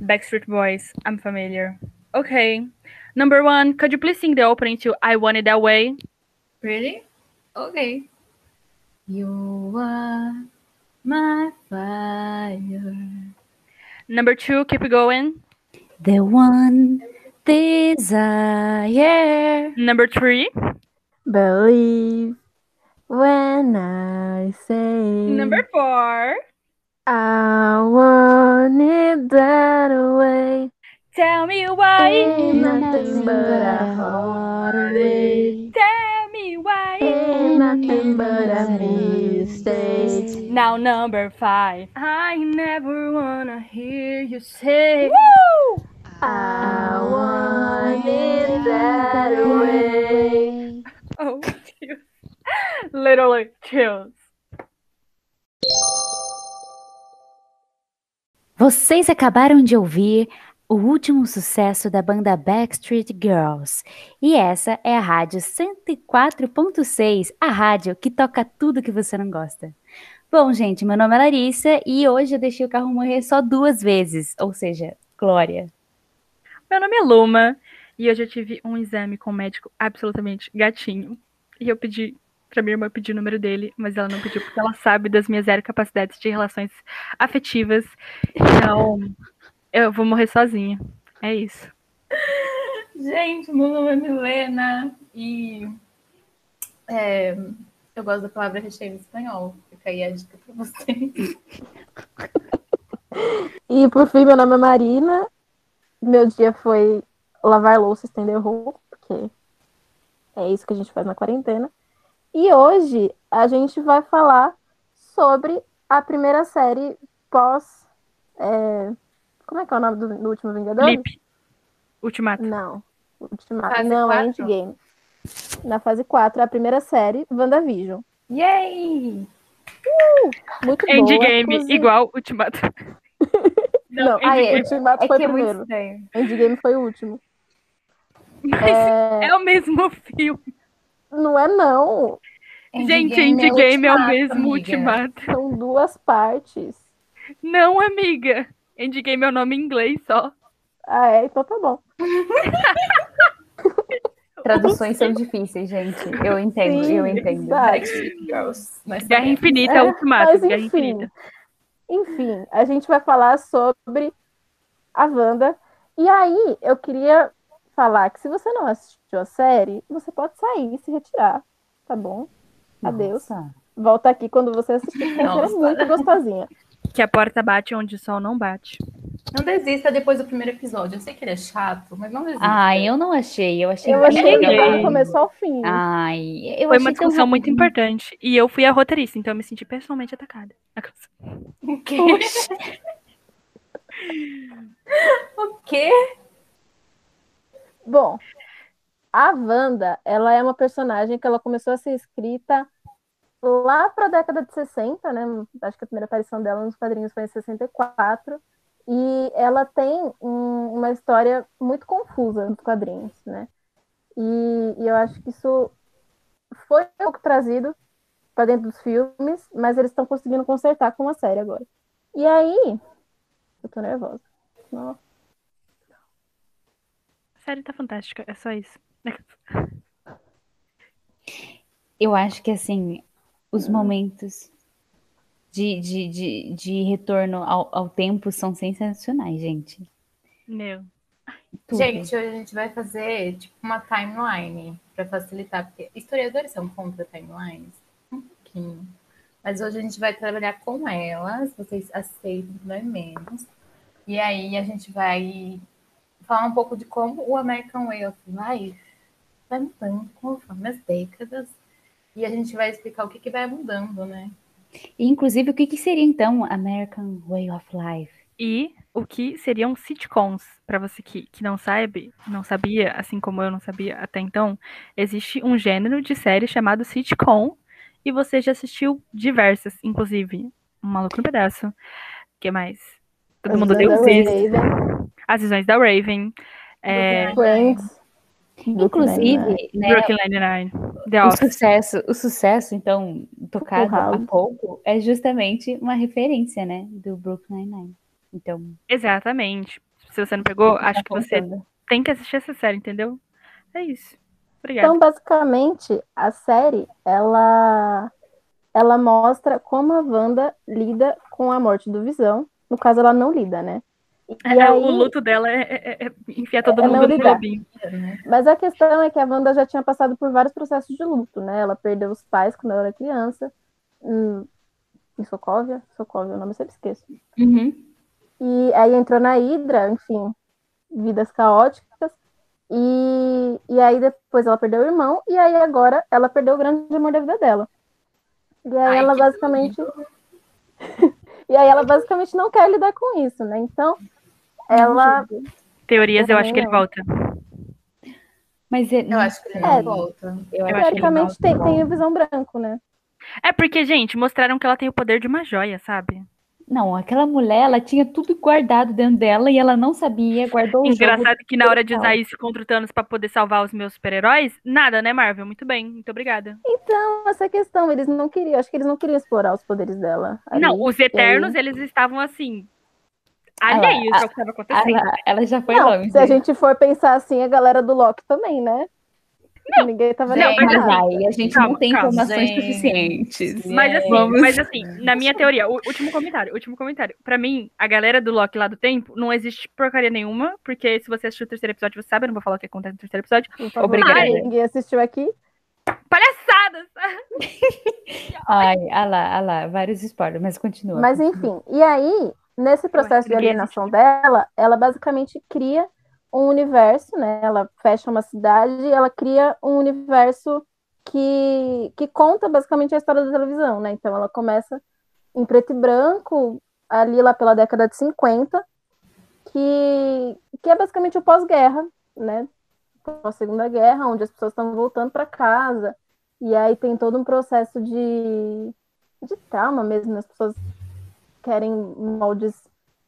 Backstreet Boys. I'm familiar. Okay. Number one, could you please sing the opening to I Want It That Way? Really? Okay. You are my fire. Number two, keep it going. The one desire. Number three. Believe when I say Number four. I want it that way. Tell me why. Ain't nothing but a heartache. Tell me why. Ain't nothing but a mistake. Now number five. I never wanna hear you say. Woo! I want it that way. Oh. Literally chills. Vocês acabaram de ouvir o último sucesso da banda Backstreet Girls. E essa é a rádio 104.6, a rádio que toca tudo que você não gosta. Bom, gente, meu nome é Larissa e hoje eu deixei o carro morrer só duas vezes, ou seja, Glória. Meu nome é Luma e hoje eu tive um exame com um médico absolutamente gatinho. E eu pedi pra minha irmã pedir o número dele, mas ela não pediu porque ela sabe das minhas zero capacidades de relações afetivas. Então, eu vou morrer sozinha. É isso. Gente, meu nome é Milena e é, eu gosto da palavra recheio em espanhol. Fica aí a dica pra vocês. E por fim, meu nome é Marina. Meu dia foi lavar louça, estender roupa, porque é isso que a gente faz na quarentena. E hoje a gente vai falar sobre a primeira série pós. é, Como é que é o nome do, do último Vingador? Flip. Ultimato. Não. Ultimato. Fase Não, é quatro? Endgame. Na fase 4, a primeira série, WandaVision. Yay! Muito boa. Endgame inclusive- igual Ultimato. Não, Ah, é. Ultimato É foi que é primeiro. Endgame foi o último. Mas É, é o mesmo filme. Não é não. Gente, Endgame é o Ultimato, mesmo amiga. Ultimato. São duas partes. Não, amiga. Endgame é o nome em inglês só. Ah, é? Então tá bom. Traduções são difíceis, gente. Eu entendo, Sim, eu entendo. Nós Guerra. Infinita, É, Ultimato. mas Guerra enfim. Infinita. Enfim, a gente vai falar sobre a Wanda. E aí, eu queria falar que se você não assistiu a série, você pode sair e se retirar, tá bom? Adeus. Nossa. Volta aqui quando você assistir, porque é muito gostosinha. Que a porta bate onde o sol não bate. Não desista depois do primeiro episódio. Eu sei que ele é chato, mas não desista. Ai, eu não achei. Eu achei Eu achei do começo ao fim. Ai, eu Foi achei uma tão discussão muito importante. E eu fui a roteirista, então eu me senti pessoalmente atacada. O quê? o quê? Bom, a Wanda, ela é uma personagem que ela começou a ser escrita lá para a década de 60, né? Acho que a primeira aparição dela nos quadrinhos foi em 64. E ela tem um- uma história muito confusa nos quadrinhos, né? E, e eu acho que isso foi um pouco trazido para dentro dos filmes, mas eles estão conseguindo consertar com a série agora. E aí, eu tô nervosa. Nossa. A série tá fantástica, é só isso. Eu acho que, assim, os momentos de, de, de, de retorno ao, ao tempo são sensacionais, gente. Meu. Tudo. Gente, hoje a gente vai fazer tipo uma timeline para facilitar, porque historiadores são contra timelines? Um pouquinho. Mas hoje a gente vai trabalhar com elas, vocês aceitam que dói menos. E aí a gente vai falar um pouco de como o American Way of Life vai mudando conforme as décadas. E a gente vai explicar o que, que vai mudando, né? E, inclusive, o que, que seria, então, American Way of Life? E o que seriam sitcoms? Pra você que, que não sabe, não sabia, assim como eu não sabia até então, existe um gênero de série chamado sitcom. E você já assistiu diversas, inclusive. Um Maluco no Pedaço. O que mais? Todo mundo deu Raven, As visões da Raven. É, Friends. Inclusive, né, Brooklyn Nine-Nine. The o sucesso, o sucesso, então, tocado há pouco, é justamente uma referência, né, do Brooklyn Nine-Nine. Então, Exatamente. Se você não pegou, tá acho que você tem que assistir essa série, entendeu? É isso. Obrigada. Então, basicamente, a série, ela, ela mostra como a Wanda lida com a morte do Visão. No caso, ela não lida, né? E É, aí- O luto dela é, é- é enfiar todo É mundo não no lidar. lobinho. Mas a questão é que a Wanda já tinha passado por vários processos de luto, né? Ela perdeu os pais quando ela era criança. Hum, em Sokovia? Sokovia, o nome eu sempre esqueço. Uhum. E aí entrou na Hydra, enfim, vidas caóticas. E, e aí depois ela perdeu o irmão, e aí agora ela perdeu o grande amor da vida dela. E aí Ai, ela basicamente. e aí ela basicamente não quer lidar com isso, né? Então, ela. Teorias, eu acho que ele volta. Mas é, Eu acho que ele não É. volta. eu ele Teoricamente tem, tem a visão branco, né? É porque, gente, mostraram que ela tem o poder de uma joia, sabe? Não, aquela mulher, ela tinha tudo guardado dentro dela e ela não sabia, guardou o jogo. Engraçado que na hora de usar isso contra o Thanos pra poder salvar os meus super-heróis, nada, né, Marvel? Muito bem, muito obrigada. Então, essa questão, eles não queriam, acho que eles não queriam explorar os poderes dela. ali. Não, os aí- Eternos, eles estavam assim. Ah, Alheios ao que estava acontecendo. Ela, ela já foi Não, longe. se a gente for pensar assim, a galera do Loki também, né? Ninguém tava Não, nem mas Mas aí. aí a gente Calma, não tem calma, informações gente. suficientes. Mas assim, Vamos- mas assim, na minha teoria, o último comentário, último comentário. Pra mim, a galera do Loki lá do tempo, não existe porcaria nenhuma, porque se você assistiu o terceiro episódio, você sabe, eu não vou falar o que acontece no terceiro episódio. Obrigada. Ninguém assistiu aqui. Palhaçadas! Ai, ah lá, ah lá, vários spoilers, mas continua. Mas enfim, e aí, nesse processo de alienação dela, ela basicamente cria um universo, né? Ela fecha uma cidade e ela cria um universo que, que conta basicamente a história da televisão, né? Então ela começa em preto e branco, ali lá pela década de 50, que, que é basicamente o pós-guerra, né? Pós-segunda guerra, onde as pessoas estão voltando para casa, e aí tem todo um processo de, de trauma mesmo, né? as pessoas querem moldes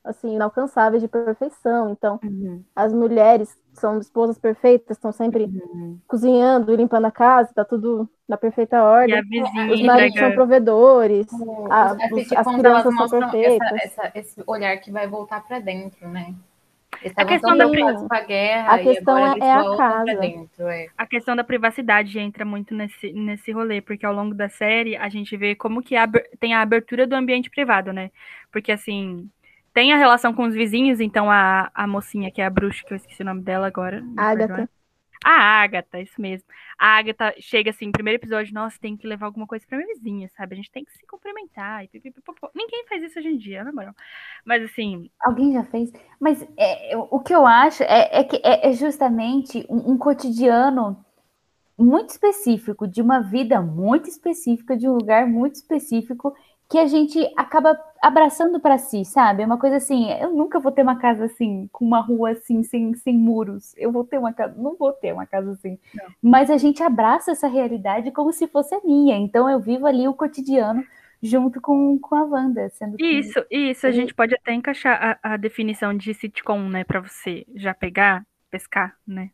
assim inalcançáveis de perfeição. Então, Uhum, as mulheres são esposas perfeitas, estão sempre uhum. cozinhando e limpando a casa, tá tudo na perfeita E a ordem. vizinha Os maridos são provedores. O- Ah, os- as crianças são mostram perfeitas. essa- essa- esse olhar que vai voltar pra dentro, né? A questão tão da- com a guerra A questão é- a casa. dentro. É. A questão da privacidade entra muito nesse, nesse rolê, porque ao longo da série a gente vê como que a tem a abertura do ambiente privado, né? Porque assim, tem a relação com os vizinhos, então a, a mocinha que é a bruxa, que eu esqueci o nome dela agora. Agatha. A Agatha, isso mesmo. A Agatha chega assim, primeiro episódio, nossa, tem que levar alguma coisa pra minha vizinha, sabe? A gente tem que se cumprimentar. E. Ninguém faz isso hoje em dia, na moral. Mas assim, Alguém já fez? Mas é, o que eu acho é, é que é, é justamente um, um cotidiano muito específico, de uma vida muito específica, de um lugar muito específico, que a gente acaba abraçando para si, sabe? É uma coisa assim, eu nunca vou ter uma casa assim, com uma rua assim, sem, sem muros. Eu vou ter uma casa, não vou ter uma casa assim. Mas a gente abraça essa realidade como se fosse a minha. Então eu vivo ali o cotidiano junto com, com a Wanda, sendo que Isso, isso, a gente pode até encaixar a, a definição de sitcom, né, pra você já pegar, pescar, né?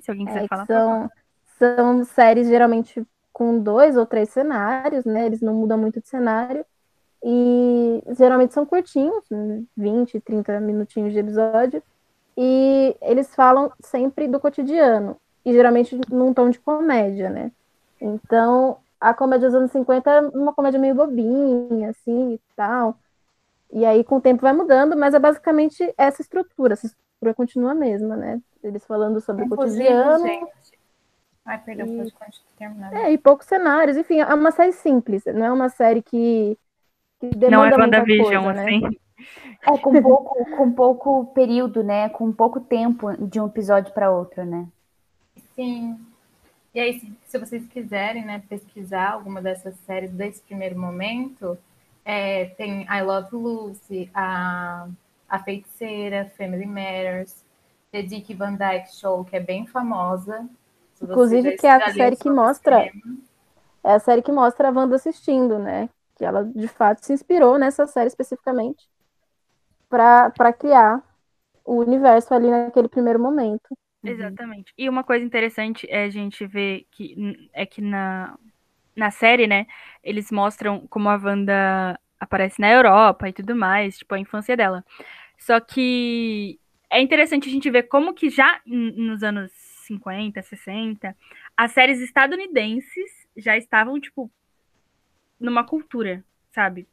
Se alguém quiser É, falar. são, são séries geralmente com dois ou três cenários, né? Eles não mudam muito de cenário. E geralmente são curtinhos, 20, 30 minutinhos de episódio. E eles falam sempre do cotidiano. E geralmente num tom de comédia, né? Então, a comédia dos anos 50 é uma comédia meio bobinha, assim, e tal. E aí, com o tempo, vai mudando, mas é basicamente essa estrutura. Essa estrutura continua a mesma, né? Eles falando sobre o cotidiano. gente. Ai, perdão, E- pode terminar. É, e poucos cenários. Enfim, é uma série simples. Não é uma série que, que demanda Não é WandaVision, coisa, né? assim. É, com pouco, com pouco período, né? Com pouco tempo de um episódio para outro, né? Sim. E aí, se, se vocês quiserem, né, pesquisar alguma dessas séries desse primeiro momento, é, tem I Love Lucy, a, a Feiticeira, Family Matters, The Dick Van Dyke Show, que é bem famosa. Inclusive, que é a série que mostra- cinema. É a série que mostra a Wanda assistindo, né? Que ela, de fato, se inspirou nessa série especificamente para criar o universo ali naquele primeiro momento. Exatamente. E uma coisa interessante é a gente ver que é que na, na série, né, eles mostram como a Wanda aparece na Europa e tudo mais, tipo, a infância dela. Só que é interessante a gente ver como que já nos anos 50, 60, as séries estadunidenses já estavam, tipo, numa cultura, sabe?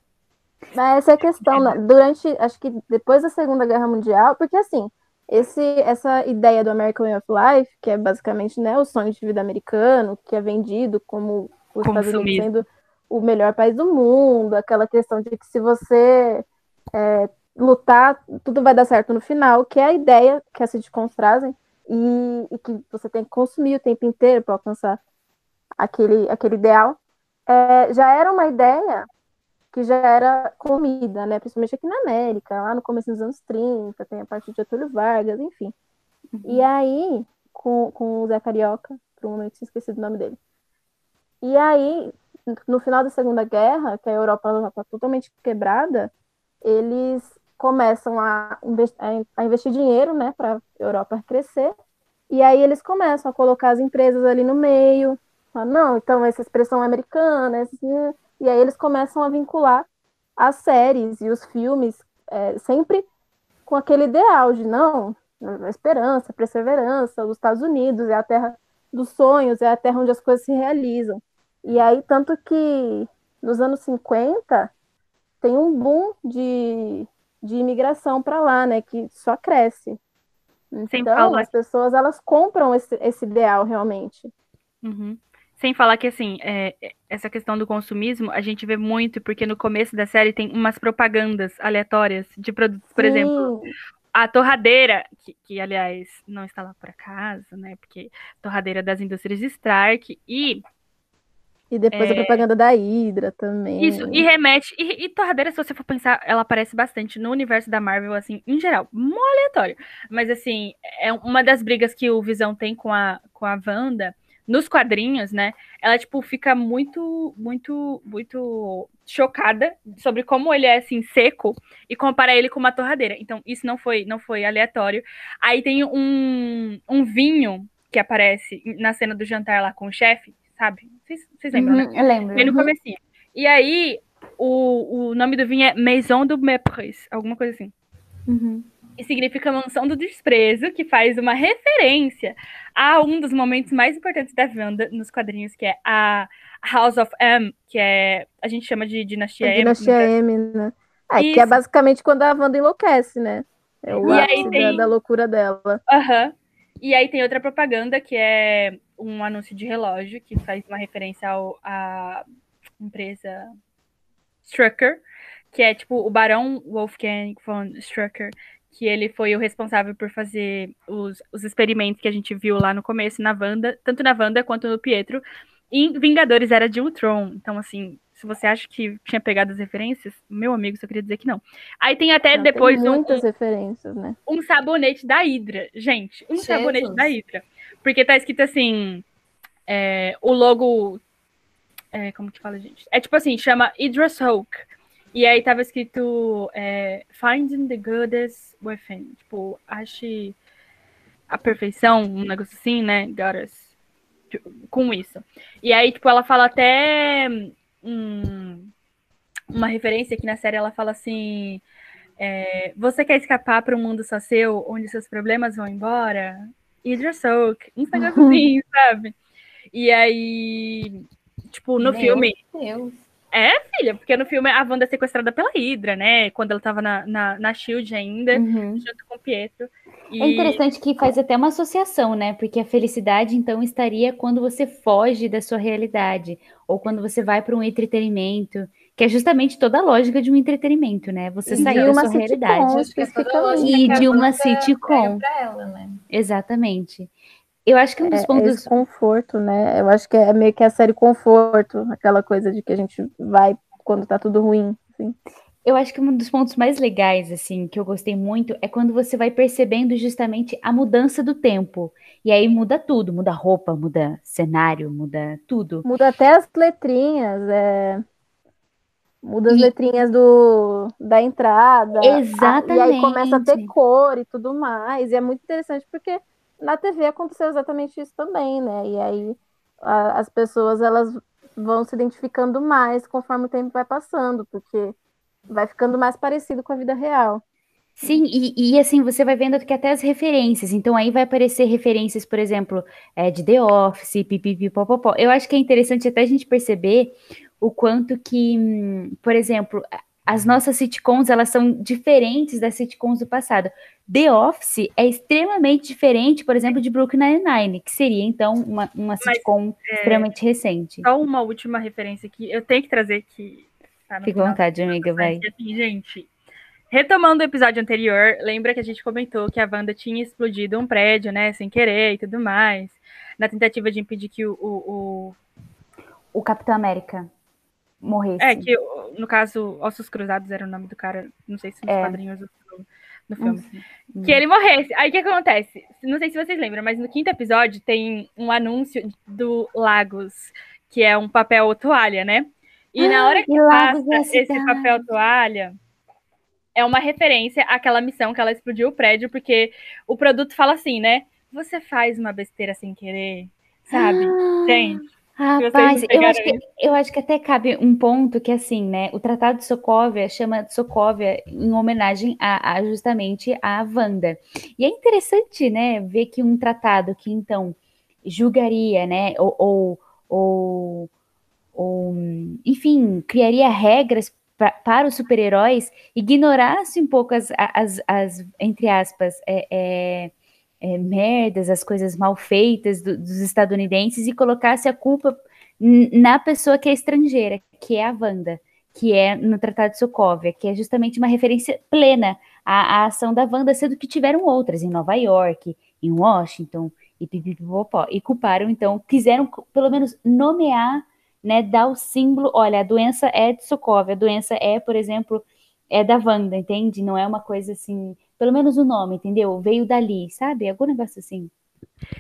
Mas essa é a questão, né? Durante, acho que depois da Segunda Guerra Mundial, porque assim, esse, essa ideia do American Way of Life, que é basicamente né, o sonho de vida americano, que é vendido como os Estados Unidos sendo o melhor país do mundo, aquela questão de que se você é, lutar, tudo vai dar certo no final, que é a ideia que as sitcoms trazem, e, e que você tem que consumir o tempo inteiro para alcançar aquele, aquele ideal. É, já era uma ideia que já era comida, né? Principalmente aqui na América, lá no começo dos anos 30, tem a parte de Getúlio Vargas, enfim. Uhum. E aí, com, com o Zé Carioca, por um momento tinha esquecido o nome dele. E aí, no final da Segunda Guerra, que a Europa está totalmente quebrada, eles começam a, a investir dinheiro, né, para a Europa crescer. E aí eles começam a colocar as empresas ali no meio. Não, então essa expressão americana, e aí eles começam a vincular as séries e os filmes é, sempre com aquele ideal de não, esperança, perseverança, os Estados Unidos é a terra dos sonhos, é a terra onde as coisas se realizam. E aí, tanto que nos anos 50 tem um boom de, de imigração para lá, né? Que só cresce. Então, as pessoas elas compram esse, esse ideal realmente. Uhum. Sem falar que, assim, é, essa questão do consumismo, a gente vê muito, porque no começo da série tem umas propagandas aleatórias de produtos, por Sim. exemplo, a torradeira, que, que, aliás não está lá por acaso, né? Porque torradeira das indústrias Stark e. E depois é, a propaganda da Hydra também. Isso, e remete. E, e, torradeira, se você for pensar, ela aparece bastante no universo da Marvel, assim, em geral, mó aleatório. Mas, assim, é uma das brigas que o Visão tem com a, com a Wanda nos quadrinhos, né? Ela, tipo, fica muito, muito, muito chocada sobre como ele é, assim, seco e compara ele com uma torradeira. Então, isso não foi, não foi aleatório. Aí tem um, um vinho que aparece na cena do jantar lá com o chefe, sabe? Vocês, vocês lembram, né? uhum, né? Eu lembro. Bem no uhum. comecinho. E aí, o, o nome do vinho é Maison du Mépris, alguma coisa assim. Uhum e significa mansão do desprezo, que faz uma referência a um dos momentos mais importantes da Wanda nos quadrinhos, que é a House of M, que é a gente chama de Dinastia M. Dinastia M, né? É, que é basicamente quando a Wanda enlouquece, né? É o e ápice tem... da, da, loucura dela. Aham. Uhum. E aí tem outra propaganda que é um anúncio de relógio que faz uma referência ao, à empresa Strucker, que é tipo o Barão Wolfgang von Strucker, que ele foi o responsável por fazer os, os experimentos que a gente viu lá no começo na Wanda, tanto na Wanda quanto no Pietro. em Vingadores era de Ultron. Então, assim, se você acha que tinha pegado as referências, meu amigo, só queria dizer que não. Aí tem até não, depois tem muitas um, referências, né? Um sabonete da Hydra, gente. Um Jesus. sabonete da Hydra. Porque tá escrito assim, é, o logo é, como que fala, gente? É tipo assim, chama Hydra Soak. E aí tava escrito é, Finding the Goddess Within. Tipo, ache a perfeição, um negócio assim, né? Goddess. Com isso. E aí, tipo, ela fala até hum, uma referência aqui na série, ela fala assim. É, você quer escapar para um mundo só seu, onde seus problemas vão embora? Hydra Soak. Um assim, sabe? E aí, tipo, no Meu filme. Deus. É, filha, porque no filme a Wanda é sequestrada pela Hydra, né? Quando ela tava na, na, na Shield ainda, uhum. junto com o Pietro. E... É interessante que faz até uma associação, né? Porque a felicidade, então, estaria quando você foge da sua realidade, ou quando você vai para um entretenimento, que é justamente toda a lógica de um entretenimento, né? Você sair da sua realidade. E de uma sitcom. Ela, né? Exatamente. Eu acho que um dos é, pontos. É esse conforto, né? Eu acho que é meio que a série conforto, aquela coisa de que a gente vai quando tá tudo ruim. Assim. Eu acho que um dos pontos mais legais, assim, que eu gostei muito, é quando você vai percebendo justamente a mudança do tempo. E aí muda tudo, muda roupa, muda cenário, muda tudo. Muda até as letrinhas, é... Muda as e... letrinhas do, da entrada. Exatamente. A, e aí começa a ter cor e tudo mais. E é muito interessante porque na TV aconteceu exatamente isso também, né? E aí a, as pessoas elas vão se identificando mais conforme o tempo vai passando, porque vai ficando mais parecido com a vida real. Sim, e, e, assim, você vai vendo que até as referências. Então, aí vai aparecer referências, por exemplo, é, de The Office, pipipipopopó. Eu acho que é interessante até a gente perceber o quanto que, por exemplo, as nossas sitcoms, elas são diferentes das sitcoms do passado. The Office é extremamente diferente, por exemplo, de Brooklyn Nine-Nine, que seria, então, uma, uma sitcom Mas, é, extremamente recente. Só uma última referência que eu tenho que trazer que... Tá Fica à vontade, amiga, vai. Assim, gente, Retomando o episódio anterior, lembra que a gente comentou que a Wanda tinha explodido um prédio, né, sem querer e tudo mais, na tentativa de impedir que o. O, o... o Capitão América morresse. É, que no caso, Ossos Cruzados era o nome do cara, não sei se nos é. quadrinhos no, filme. Que ele morresse. Aí o que acontece? Não sei se vocês lembram, mas no quinto episódio tem um anúncio do Lagos, que é um papel toalha, né? E ah, na hora que passa esse papel toalha é uma referência àquela missão que ela explodiu o prédio, porque o produto fala assim, né? Você faz uma besteira sem querer, sabe? Ah, Gente. Rapaz, eu acho, que, eu acho que até cabe um ponto que, assim, né? O Tratado de Sokovia chama de Sokovia em homenagem a, a justamente a Wanda. E é interessante, né, ver que um tratado que, então, julgaria, né, ou, ou, ou, ou enfim, criaria regras pra, para os super-heróis ignorasse um pouco as, as, as entre aspas, é, é, é, merdas, as coisas mal feitas do, dos estadunidenses e colocasse a culpa na pessoa que é estrangeira, que é a Wanda, que é no Tratado de Sokovia, que é justamente uma referência plena à, à ação da Wanda, sendo que tiveram outras em Nova York, em Washington e e culparam, então, quiseram pelo menos nomear né, dar o símbolo, olha, a doença é de Sokovia, a doença é, por exemplo, é da Wanda, entende? Não é uma coisa assim, pelo menos o nome, entendeu? Veio dali, sabe? Algum negócio assim.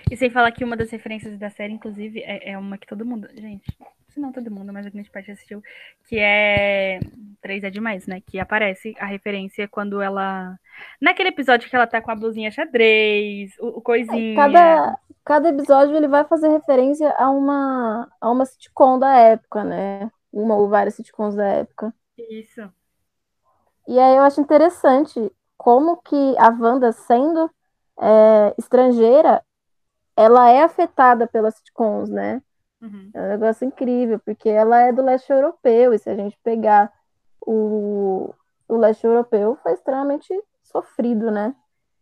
E sem falar que uma das referências da série, inclusive, é, é uma que todo mundo, gente, se não todo mundo, mas a grande parte assistiu, que é três é demais, né? Que aparece a referência quando ela naquele episódio que ela tá com a blusinha xadrez, o, o coisinha. Cada cada episódio ele vai fazer referência a uma a uma sitcom da época, né? Uma ou várias sitcoms da época. Isso. E aí eu acho interessante como que a Wanda, sendo é, estrangeira, ela é afetada pelas sitcoms, né? Uhum. É um negócio incrível, porque ela é do leste europeu, e se a gente pegar o, o leste europeu, foi extremamente sofrido, né?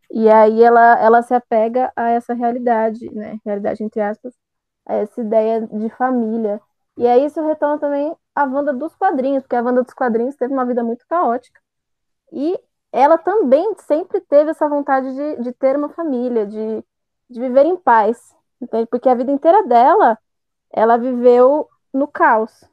E aí ela, ela se apega a essa realidade, né? Realidade entre aspas, a essa ideia de família. E aí isso retorna também a Wanda dos quadrinhos, porque a Wanda dos quadrinhos teve uma vida muito caótica. E ela também sempre teve essa vontade de, de ter uma família, de, de viver em paz. Entende? Porque a vida inteira dela, ela viveu no caos.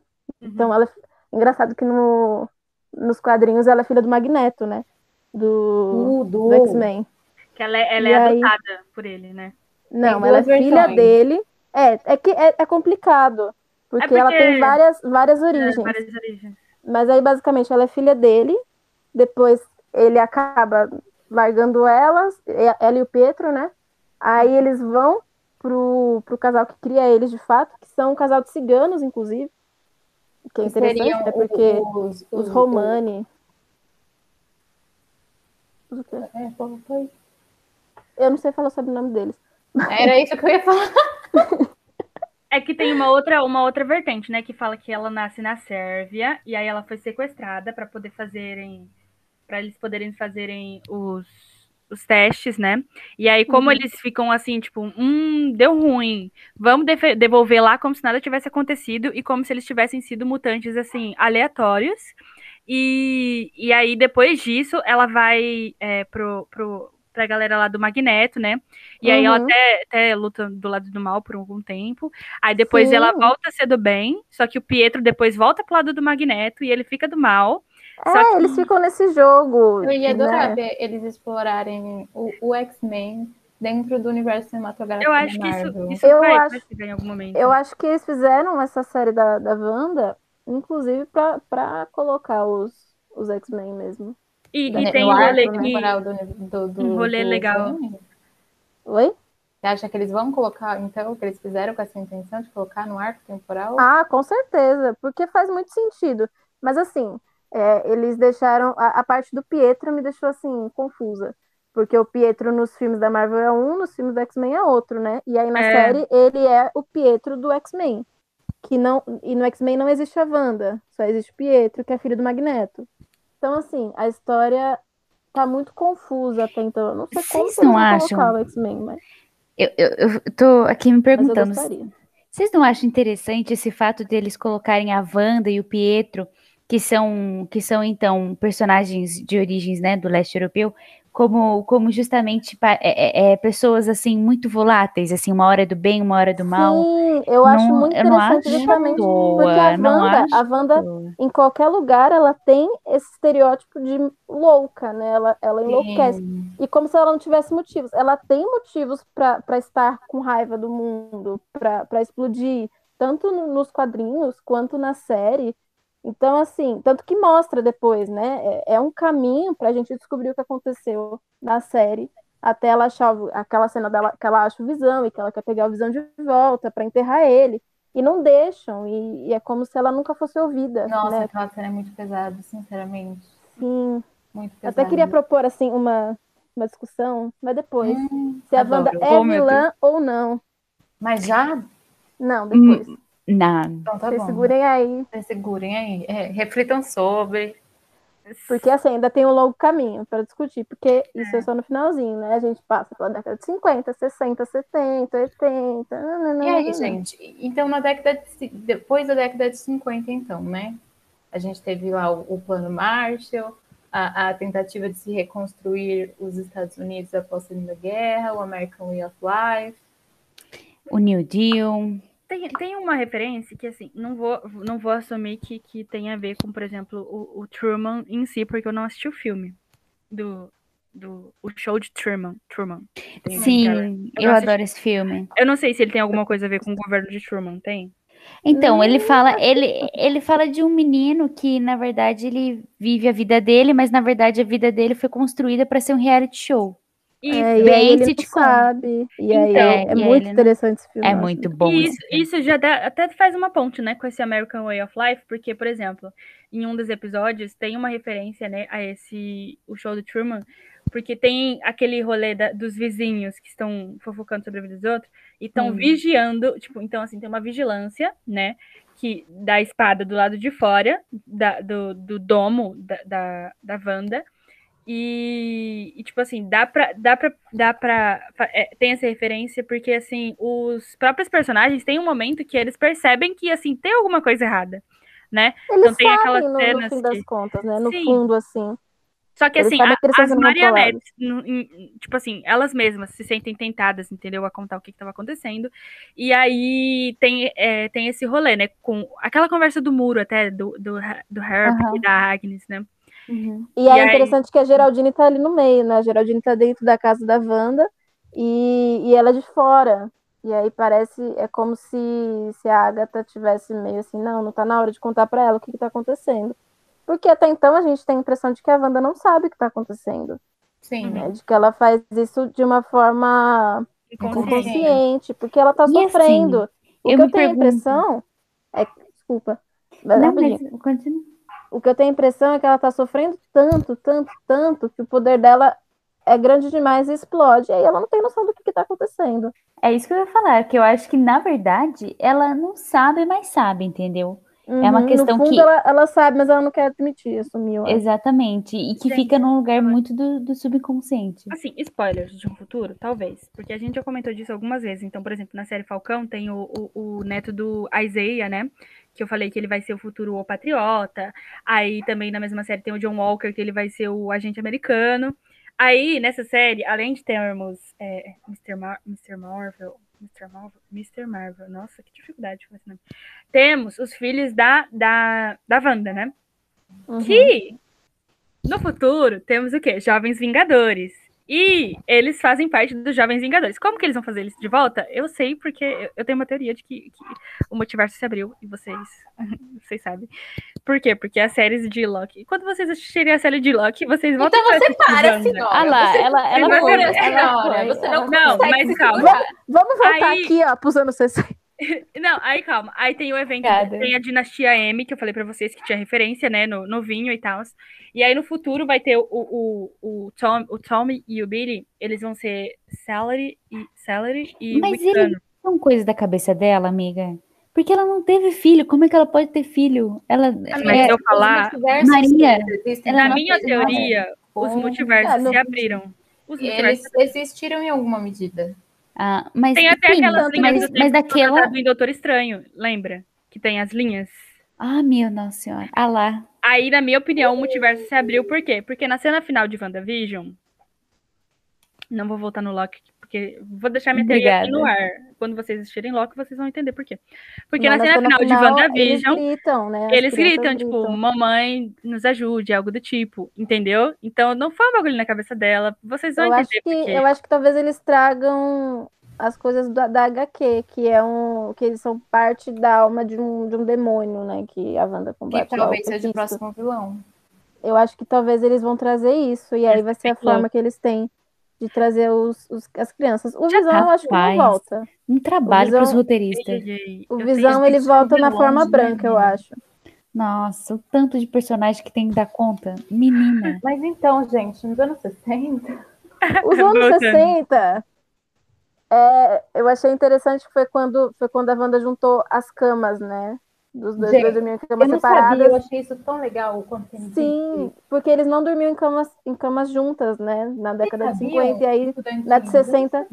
Uhum. Então, ela, engraçado que no, nos quadrinhos ela é filha do Magneto, né? Do, uh, do... do X-Men. Que ela é, ela é adotada por ele, né? Não, ela é filha dele. É, é que é, é complicado. Porque, é porque, ela tem várias, várias origens. É, várias origens. Mas aí, basicamente, ela é filha dele. Depois ele acaba largando elas, ela e o Petro, né? Aí eles vão pro, pro casal que cria eles de fato, que são um casal de ciganos, inclusive. Que é interessante, né? Porque os, os, os Romani. Os... É, foi. Eu não sei falar sobre o nome deles. Era isso que eu ia falar. É que tem uma outra, uma outra vertente, né? Que fala que ela nasce na Sérvia e aí ela foi sequestrada para poder fazerem. Para eles poderem fazerem os, os testes, né? E aí, como uhum. eles ficam assim, tipo, hum, deu ruim, vamos devolver lá como se nada tivesse acontecido e como se eles tivessem sido mutantes, assim, aleatórios. E, e aí, depois disso, ela vai é, pro, pro, pra galera lá do Magneto, né? E uhum. aí ela uhum. até, até luta do lado do mal por algum tempo. Aí depois Sim. ela volta a ser do bem, só que o Pietro depois volta pro lado do Magneto e ele fica do mal. É, que... eles ficam nesse jogo. Eu ia adorar né? ver eles explorarem o, o X-Men dentro do universo cinematográfico. Eu acho que isso, isso eu vai, acho, vai em algum momento. Eu acho que eles fizeram essa série da, da Wanda, inclusive, para colocar os, os X-Men mesmo. E, e tem um rolê, do, do, um rolê do legal. Filme. Oi? Você acha que eles vão colocar, então, o que eles fizeram com essa intenção de colocar no arco temporal? Ah, com certeza, porque faz muito sentido. Mas assim, é, eles deixaram. A, a parte do Pietro me deixou assim, confusa. Porque o Pietro nos filmes da Marvel é um, nos filmes do X-Men é outro, né? E aí na É. série ele é o Pietro do X-Men. Que não, e no X-Men não existe a Wanda, só existe o Pietro, que é filho do Magneto. Então, assim, a história tá muito confusa até então. Eu não sei como Vocês não acham? colocar o X-Men, mas, Eu, eu, eu tô aqui me perguntando. Vocês não acham interessante esse fato deles colocarem a Wanda e o Pietro, que são, que são então personagens de origens, né, do leste europeu, como, como justamente é- é- é pessoas assim muito voláteis, assim, uma hora é do bem, uma hora é do mal. Sim, eu acho Não- muito interessante justamente toa, porque a Wanda, a Wanda em qualquer lugar ela tem esse estereótipo de louca, né? Ela, ela enlouquece. Sim. E como se ela não tivesse motivos. Ela tem motivos para estar com raiva do mundo, para explodir, tanto no- nos quadrinhos quanto na série. Então, assim, tanto que mostra depois, né? É, é um caminho para a gente descobrir o que aconteceu na série, até ela achar aquela cena dela que ela acha o Visão e que ela quer pegar o Visão de volta para enterrar ele. E não deixam, e, e é como se ela nunca fosse ouvida, Nossa, né? aquela cena é muito pesada, sinceramente. Sim. Muito Eu pesada. até queria propor assim uma, uma discussão, mas depois. Hum, se a adoro. Wanda é vilã ou não. Mas já? Não, depois. Não, Então tá Vocês bom. segurem aí, Vocês segurem aí. É, reflitam sobre. porque assim, ainda tem um longo caminho para discutir, porque isso é só no finalzinho, né? A gente passa pela década de 50, 60, 70, 80. nananana. E aí, gente? Então, na década de, depois da década de 50, então, né? A gente teve lá o, o Plano Marshall, a, a tentativa de se reconstruir os Estados Unidos após a Segunda Guerra, o American Way of Life. o New Deal. Tem, tem uma referência que, assim, não vou, não vou assumir que, que tem a ver com, por exemplo, o, o Truman em si, porque eu não assisti o filme do, do o show de Truman. Truman. Sim, Eu eu adoro esse filme. Eu não sei se ele tem alguma coisa a ver com o governo de Truman, tem? Então, ele fala, ele, ele fala de um menino que, na verdade, ele vive a vida dele, mas na verdade a vida dele foi construída para ser um reality show. Isso. É, e Bem aí ele não sitcom. sabe. E aí Então, é, é e aí muito interessante esse filme. É muito bom. E isso, isso já dá, até faz uma ponte, né, com esse American Way of Life, porque, por exemplo, em um dos episódios tem uma referência, né, a esse o show do Truman, porque tem aquele rolê da- dos vizinhos que estão fofocando sobre a vida dos outros e estão Sim. vigiando, tipo, então assim, tem uma vigilância, né, que da espada do lado de fora da- do, do domo da, da, da Wanda. E, e, tipo assim, dá pra. Dá pra, dá pra é, tem essa referência, porque assim, os próprios personagens têm um momento que eles percebem que assim, tem alguma coisa errada, né? Eles Então tem aquelas no, no cenas fim das que- contas, né? No Sim. fundo, assim. Só que Eles assim, a- as marionetes, no- tipo assim, elas mesmas se sentem tentadas, entendeu? A contar o que estava acontecendo. E aí tem, é, tem esse rolê, né? Com aquela conversa do muro até, do, do, do Herb Aham. e da Agnes, né? Uhum. E, E é aí- interessante que a Geraldine tá ali no meio, né? A Geraldine tá dentro da casa da Wanda e, e ela é de fora. E aí parece, é como se, se a Agatha tivesse meio assim, não, não tá na hora de contar pra ela o que que tá acontecendo. Porque até então a gente tem a impressão de que a Wanda não sabe o que tá acontecendo, Sim. né? De que ela faz isso de uma forma Inconsciente. porque ela tá E assim, sofrendo. o eu que eu tenho a pergunto- impressão é, desculpa, mas Não, mas continua. O que eu tenho a impressão é que ela tá sofrendo tanto, tanto, tanto, que o poder dela é grande demais e explode. E aí ela não tem noção do que, que tá acontecendo. É isso que eu ia falar, que eu acho que, na verdade, ela não sabe, mas sabe, entendeu? É uma Uhum, questão no fundo, que- ela, ela sabe, mas ela não quer admitir, assumir. eu acho. Exatamente. E que Gente, fica num lugar muito do, do subconsciente. Assim, spoilers de um futuro, talvez. Porque a gente já comentou disso algumas vezes. Então, por exemplo, na série Falcão tem o, o, o neto do Isaiah, né? Que eu falei que ele vai ser o futuro o patriota. Aí também na mesma série tem o John Walker, que ele vai ser o agente americano. Aí, nessa série, além de termos é, Mr. Mar Mr. Marvel, Mr. Marvel, Mr. Marvel, nossa, que dificuldade com esse nome. Temos os filhos da, da, da Wanda, né? Uhum. Que no futuro temos o quê? Jovens Vingadores. E eles fazem parte dos Jovens Vingadores. Como que eles vão fazer eles de volta? Eu sei, porque eu- eu tenho uma teoria de que, que o multiverso se abriu e vocês, vocês sabem. Por quê? Porque as séries de Loki. Quando vocês assistirem a série de Loki, vocês vão Então ter que você para, senhora. Ah lá, Você- ela, ela ela senhora, foi, você ela não foi. Não, consegue mas se calma. segurar. Vamos voltar Aí- aqui, ó, pros anos 60. Não, aí calma. Aí tem o evento, Obrigada. tem a Dinastia M, que eu falei pra vocês que tinha referência, né, no, no vinho e tal. E aí no futuro vai ter o, o, o, Tom, o Tommy e o Billy, eles vão ser Celery e, Celery e Mas Wicano. ele são coisas da cabeça dela, amiga. Porque ela não teve filho. Como é que ela pode ter filho? Ela Mas é, eu falar, Maria, na minha eles teoria, os multiversos Ah, se abriram. Os multiversos Eles existiram em alguma medida. Ah, mas Tem até sim, aquelas linhas mas, do mas daquela. Doutor Estranho, lembra? Que tem as linhas. Ah, meu nossa senhora. Ah lá. Aí, na minha opinião, o multiverso se abriu por quê? Porque na cena final de WandaVision. Não vou voltar no Loki, porque vou deixar minha teoria aqui no ar. Quando vocês assistirem Loki, vocês vão entender por quê. Porque Não, na cena final de WandaVision, Eles gritam, né? As eles gritam, tipo, mamãe, nos ajude, algo do tipo, entendeu? Então não foi um bagulho na cabeça dela. Vocês vão Eu acho, entender que, por quê. eu acho que talvez eles tragam as coisas da, da HQ, que é um. que eles são parte da alma de um, de um demônio, né? Que a Wanda Que combate. lá, talvez seja o próximo vilão. Eu acho que talvez eles vão trazer isso, e aí vai ser a forma que eles têm de trazer os, os- as crianças. O Visão eu acho que não volta. Um trabalho para os roteiristas. Ei, ei, ei, O Visão ele volta na forma né, branca, eu acho. Nossa, o tanto de personagem que tem que dar conta. Menina. Mas então, gente, nos anos 60, Os anos Voltando. 60, é, eu achei interessante que foi quando, foi quando a Wanda juntou as camas, né? Dos dois, Gente, dois dormiam em eu camas não separadas. sabia, eu achei isso tão legal quanto tem Sim, porque eles não dormiam em camas, em camas juntas, né? Na década de 50, e aí na de 60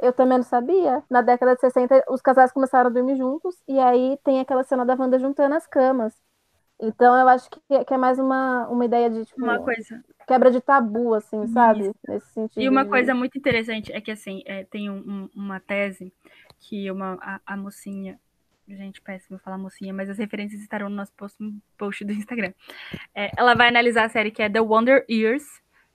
eu também não sabia. Na década de 60, os casais começaram a dormir juntos, e aí tem aquela cena da Wanda juntando as camas. Então eu acho que, que é mais uma, uma ideia de tipo, Uma coisa. quebra de tabu, assim, sabe? Nesse sentido. E uma de- coisa muito interessante é que, assim, é, tem um- um- uma tese que uma, a, a mocinha. Gente, péssimo falar mocinha, mas as referências estarão no nosso post, post do Instagram. É, ela vai analisar a série que é The Wonder Years,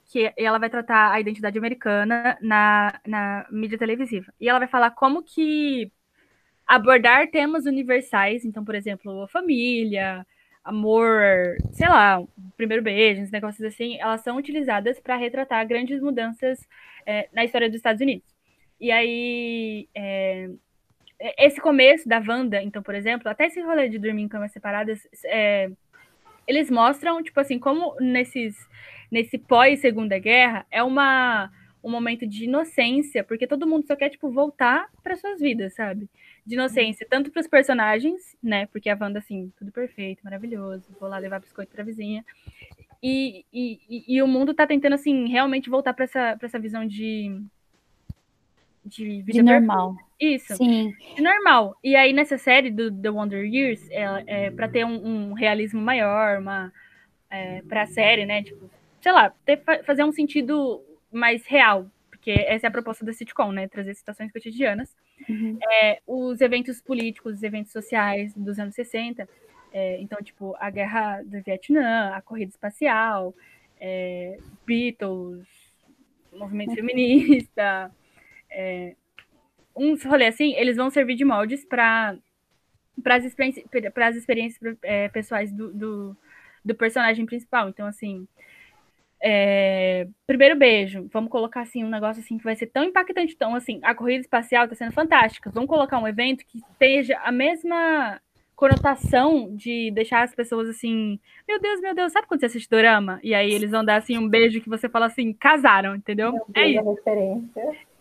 que ela vai tratar a identidade americana na, na mídia televisiva. E ela vai falar como que abordar temas universais, então, por exemplo, família, amor, sei lá, primeiro beijo, esses negócios assim, elas são utilizadas para retratar grandes mudanças é, na história dos Estados Unidos. E aí, é, esse começo da Wanda, então, por exemplo, até esse rolê de dormir em camas separadas, é, eles mostram, tipo assim, como nesses, nesse pós-segunda guerra é uma, um momento de inocência, porque todo mundo só quer, tipo, voltar para suas vidas, sabe? De inocência, tanto para os personagens, né? Porque a Wanda, assim, tudo perfeito, maravilhoso, vou lá levar biscoito pra vizinha. E, e, e- e o mundo tá tentando, assim, realmente voltar para essa, pra essa visão de. De vida De normal. perfeita. Isso Sim. de normal. E aí, nessa série do The Wonder Years, ela, é, pra ter um, um realismo maior, uma, é, pra série, né? Tipo, sei lá, ter, fa- fazer um sentido mais real. Porque essa é a proposta da sitcom, né? Trazer situações cotidianas. Uhum. É, os eventos políticos, os eventos sociais dos anos 60. é, então, tipo, a guerra do Vietnã, a corrida espacial, é, Beatles, movimento feminista, é, uns rolês assim, eles vão servir de moldes para as experiências, pras experiências é, pessoais do, do, do personagem principal. Então, assim, é, primeiro beijo, vamos colocar assim um negócio assim que vai ser tão impactante, então assim, a corrida espacial está sendo fantástica. Vamos colocar um evento que esteja a mesma conotação de deixar as pessoas assim, meu Deus, meu Deus, sabe quando você assiste dorama? E aí eles vão dar assim um beijo que você fala assim, casaram, entendeu? É isso.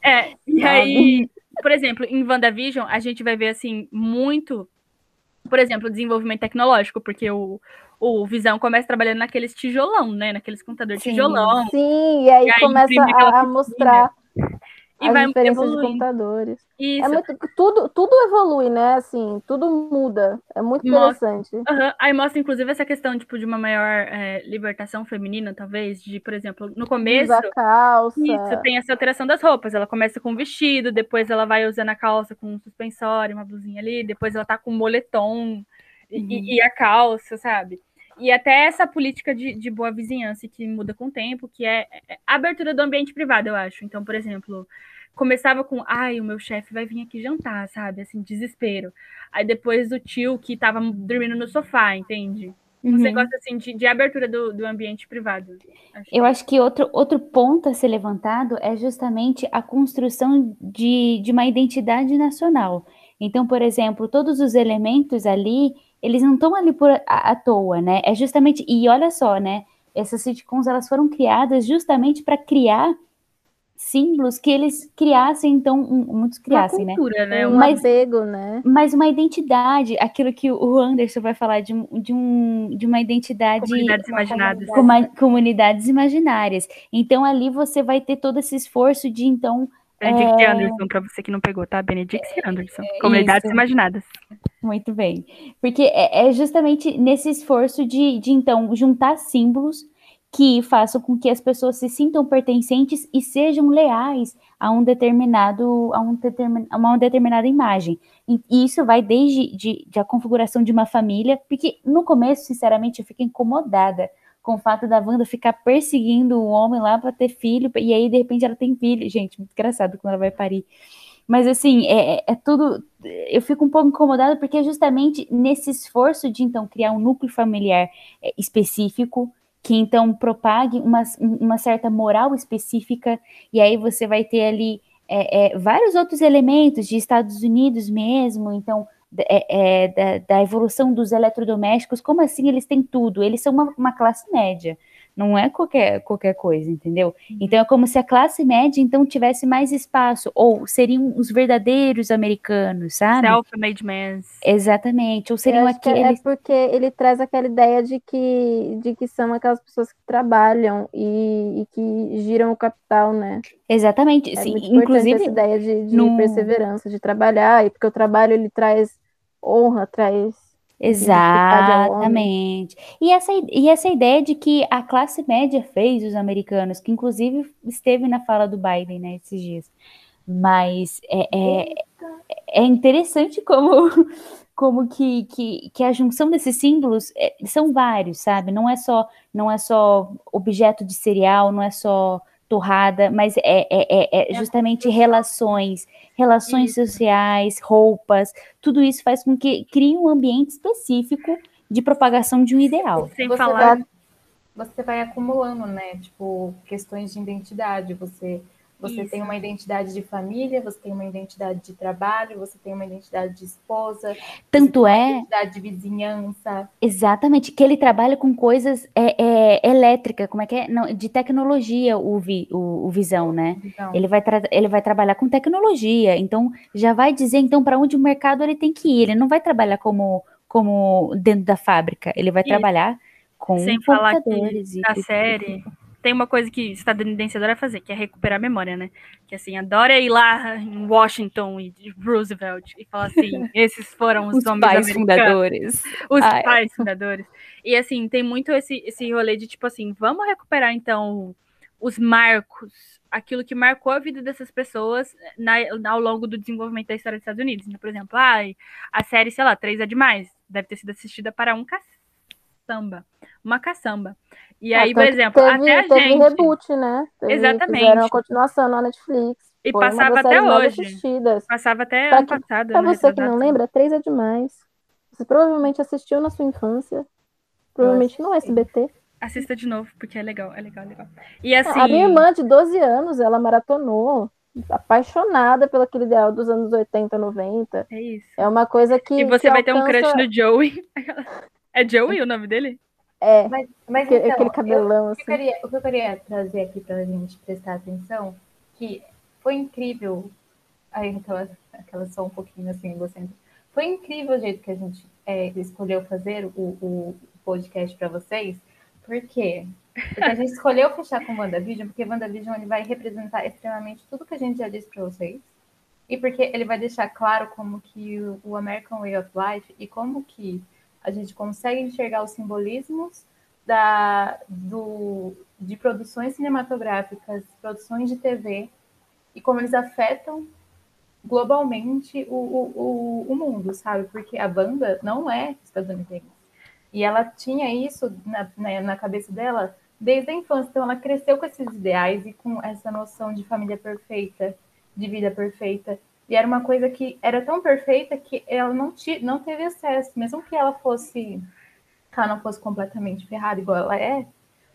É, e Sabe? aí, por exemplo, em WandaVision, a gente vai ver, assim, muito, por exemplo, desenvolvimento tecnológico, porque o, o Visão começa trabalhando naqueles tijolão, né? Naqueles computadores tijolão. Sim, e aí, E aí começa a, a mostrar E as vai diferenças de evoluindo. computadores. Isso. É muito, tudo, tudo evolui, né? Assim, tudo muda. É muito Mostra. interessante. Aham. Aí mostra, inclusive, essa questão, tipo, de uma maior é, libertação feminina, talvez, de, por exemplo, no começo... Usar calça. Isso, tem essa alteração das roupas. Ela começa com um vestido, depois ela vai usando a calça com um suspensório, uma blusinha ali, depois ela tá com um moletom e, e- e a calça, sabe? E até essa política de, de boa vizinhança que muda com o tempo, que é é a abertura do ambiente privado, eu acho. Então, por exemplo, começava com, ai, o meu chefe vai vir aqui jantar, sabe? Assim, desespero. Aí depois o tio que tava dormindo no sofá, entende? Um Uhum. negócio assim de, de abertura do, do ambiente privado. Acho Eu acho que outro, outro ponto a ser levantado é justamente a construção de, de uma identidade nacional. Então, por exemplo, todos os elementos ali, eles não estão ali por à, à toa, né? É justamente, e olha só, né? Essas sitcoms elas foram criadas justamente para criar símbolos que eles criassem, então, um, muitos criassem, uma né? cultura, né? Um Uma- Mas- apego, né? Mas uma identidade, aquilo que o Anderson vai falar de, um, de, um, de uma identidade comunidades uma- comunidades imaginárias. Então ali você vai ter todo esse esforço de então Benedict É. Anderson, pra você que não pegou, tá? Benedict Anderson. Comunidades isso. imaginadas. Muito bem. Porque é, é justamente nesse esforço de, de, então, juntar símbolos que façam com que as pessoas se sintam pertencentes e sejam leais a um determinado, a, um determin, a uma determinada imagem. E isso vai desde de, de a configuração de uma família, porque no começo, sinceramente, eu fico incomodada com o fato da Wanda ficar perseguindo o homem lá para ter filho, e aí, de repente, ela tem filho. Gente, muito engraçado quando ela vai parir. Mas assim, é, é- é tudo. Eu fico um pouco incomodada porque é justamente nesse esforço de então criar um núcleo familiar é, específico, que então propague uma, uma certa moral específica, e aí você vai ter ali é, é, vários outros elementos de Estados Unidos mesmo, então. é, é, da, da evolução dos eletrodomésticos, como assim eles têm tudo? Eles são uma, uma classe média, não é qualquer, qualquer coisa, entendeu? Então é como se a classe média então tivesse mais espaço, ou seriam os verdadeiros americanos, sabe? Self-made men. Exatamente, ou seriam é aqueles. porque ele traz aquela ideia de que, de que são aquelas pessoas que trabalham e, e que giram o capital, né? Exatamente, É sim, muito importante essa inclusive. ideia de, de no- perseverança, de trabalhar, e porque o trabalho ele traz honra, traz. Exatamente. E essa, e essa ideia de que a classe média fez os americanos, que inclusive esteve na fala do Biden, né, esses dias. Mas é, é, é interessante como, como que, que, que a junção desses símbolos é, são vários, sabe? Não é só não é só objeto de cereal, não é só torrada, mas é, é, é- é justamente relações, relações sociais, roupas, tudo isso faz com que crie um ambiente específico de propagação de um ideal. Sem Você falar. vai, você vai acumulando, né? Tipo, questões de identidade. Você, você Isso. tem uma identidade de família, você tem uma identidade de trabalho, você tem uma identidade de esposa, Tanto uma é, identidade de vizinhança. exatamente, que ele trabalha com coisas é, é, elétricas, como é que é? Não, de tecnologia, o, vi, o, o Visão, né? Então, Ele vai, ele vai trabalhar com tecnologia, então já vai dizer então para onde o mercado ele tem que ir. Ele não vai trabalhar como, como dentro da fábrica, ele vai Isso. trabalhar com Sem falar que na série tem uma coisa que estadunidense adora fazer, que é recuperar a memória, né? Que assim, adora ir lá em Washington e Roosevelt e falar assim, esses foram os, Os homens pais fundadores. os Ai. pais fundadores. E assim, tem muito esse, esse rolê de tipo assim, vamos recuperar então os marcos, aquilo que marcou a vida dessas pessoas na, ao longo do desenvolvimento da história dos Estados Unidos. Então, por exemplo, ai, a série, sei lá, Três é Demais, deve ter sido assistida para um caçamba, uma caçamba. E Ah, aí, por exemplo, teve, até a teve gente... reboot, né? Teve, Exatamente. Fizeram a continuação na Netflix. E Foi uma passava até hoje. assistidas. Passava até Pra ano que- passado. Pra ano você que não lembra, três é demais. Você provavelmente assistiu na sua infância. Provavelmente não é SBT. Assista de novo, porque é legal, é legal, é legal. E assim... A minha irmã de 12 anos, ela maratonou, apaixonada pelo aquele ideal dos anos 80, 90. É isso. É uma coisa que. E você vai ter um alcança- crush no Joey. É Joey o nome dele? É, mas, mas aquele, então, aquele eu- cabelão O assim. que, eu queria, o que eu queria trazer aqui para a gente prestar atenção, que foi incrível, aí aquela, aquela só um pouquinho assim, egocêntrica, foi incrível o jeito que a gente é, escolheu fazer o, o podcast para vocês, por quê? Porque a gente escolheu fechar com WandaVision, porque WandaVision ele vai representar extremamente tudo que a gente já disse para vocês, e porque ele vai deixar claro como que o American Way of Life e como que a gente consegue enxergar os simbolismos da, do, de produções cinematográficas, produções de TV, e como eles afetam globalmente o, o, o, o mundo, sabe? Porque a banda não é estadunidense. E ela tinha isso na, na, na cabeça dela desde a infância. Então, ela cresceu com esses ideais e com essa noção de família perfeita, de vida perfeita. E era uma coisa que era tão perfeita que ela não, ti, não teve acesso, mesmo que ela fosse, que ela não fosse completamente ferrada igual ela é,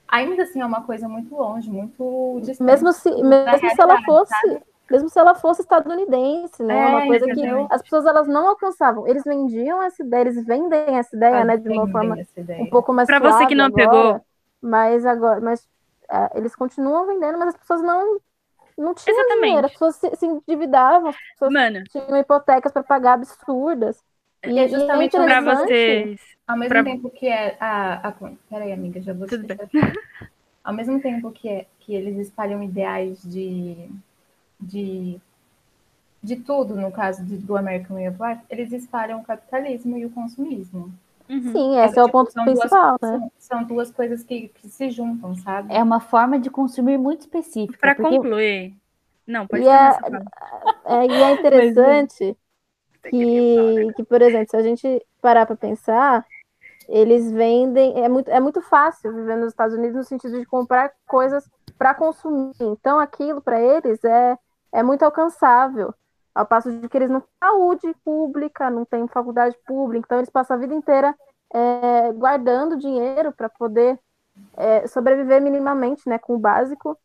ainda assim é uma coisa muito longe, muito distante. Mesmo se, mesmo se ela fosse. sabe? mesmo se ela fosse estadunidense, né? É uma coisa entendeu? que as pessoas elas não alcançavam. Eles vendiam essa ideia, eles vendem essa ideia, Ah, né, de uma forma um pouco mais Pra você que não agora, pegou. mas agora, mas é, eles continuam vendendo, mas as pessoas não não tinham Exatamente. dinheiro, as pessoas se, se endividavam, as pessoas Mano, tinham hipotecas para pagar absurdas. E, é justamente é pra interessante- vocês. Ao mesmo Pra- tempo que é a, a. Peraí, amiga, já vou Tudo bem. Ao mesmo tempo que, é, que eles espalham ideais de, de, de tudo, no caso de- do American Way of Life, eles espalham o capitalismo e o consumismo. Uhum. Sim, esse é o Tipo, ponto são duas- principal, né? São, são duas coisas que, que se juntam, sabe? É uma forma de consumir muito específica. Pra porque concluir. Não, pode E é-. É, e é interessante que, que, por exemplo, se a gente parar para pensar, eles vendem. É muito, é muito fácil viver nos Estados Unidos no sentido de comprar coisas para consumir. Então, aquilo para eles é, é muito alcançável. Ao passo de que eles não têm saúde pública, não têm faculdade pública, então eles passam a vida inteira é, guardando dinheiro para poder é, sobreviver minimamente, né, com o básico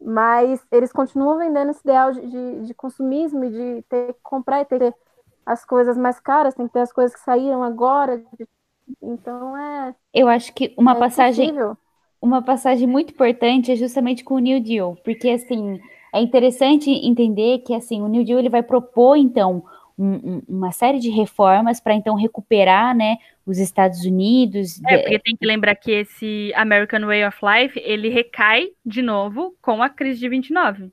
mas eles continuam vendendo esse ideal de, de, de consumismo e de ter que comprar e ter que ter as coisas mais caras, tem que ter as coisas que saíram agora. Então é, eu acho que uma é passagem impossível. uma passagem muito importante é justamente com o New Deal, porque assim é interessante entender que assim o New Deal ele vai propor então um- um- uma série de reformas para então recuperar, né, os Estados Unidos. É, porque tem que lembrar que esse American Way of Life, ele recai de novo com a crise de 29.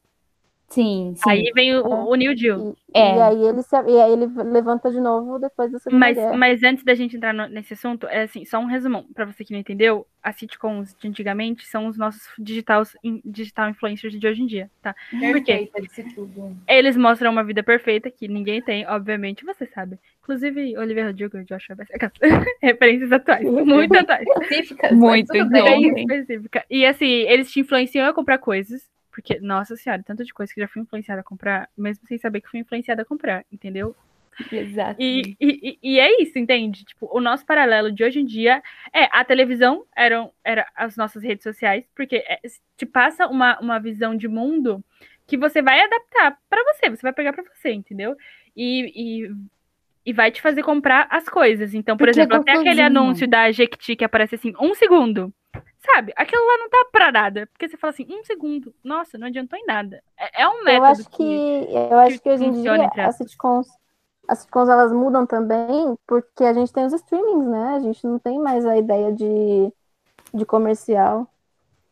Sim, sim. Aí vem o, o New Deal. E, É. e aí ele se, e aí ele levanta de novo depois da Segunda Mas, Guerra. mas antes da gente entrar no- nesse assunto, é assim, só um resumão. Pra você que não entendeu, as sitcoms de antigamente são os nossos digitals, in- digital influencers de hoje em dia, tá? Por quê? Perfeita disse tudo. Eles mostram uma vida perfeita que ninguém tem, obviamente, você sabe. Inclusive, Olivia Rodrigo e Joshua Bassett. Referências atuais, muito atuais. Específicas, Muito, tudo então. bem. Bem específica. E assim, eles te influenciam a comprar coisas. Porque, nossa senhora, tanto de coisa que já fui influenciada a comprar, mesmo sem saber que fui influenciada a comprar, entendeu? Exato. E, e, e- é isso, entende? Tipo, o nosso paralelo de hoje em dia é a televisão eram era as nossas redes sociais, porque é, te passa uma, uma visão de mundo que você vai adaptar pra você, você vai pegar pra você, entendeu? E, e, e vai te fazer comprar as coisas. Então, por Porque é exemplo, até aquele anúncio da Jequiti que aparece assim, um segundo. Sabe? Aquilo lá não tá pra nada. Porque você fala assim, um segundo. Nossa, não adiantou em nada. É, é um método Eu acho que, eu acho que hoje em dia as sitcoms, as sitcoms elas mudam também porque a gente tem os streamings, né? A gente não tem mais a ideia de, de comercial.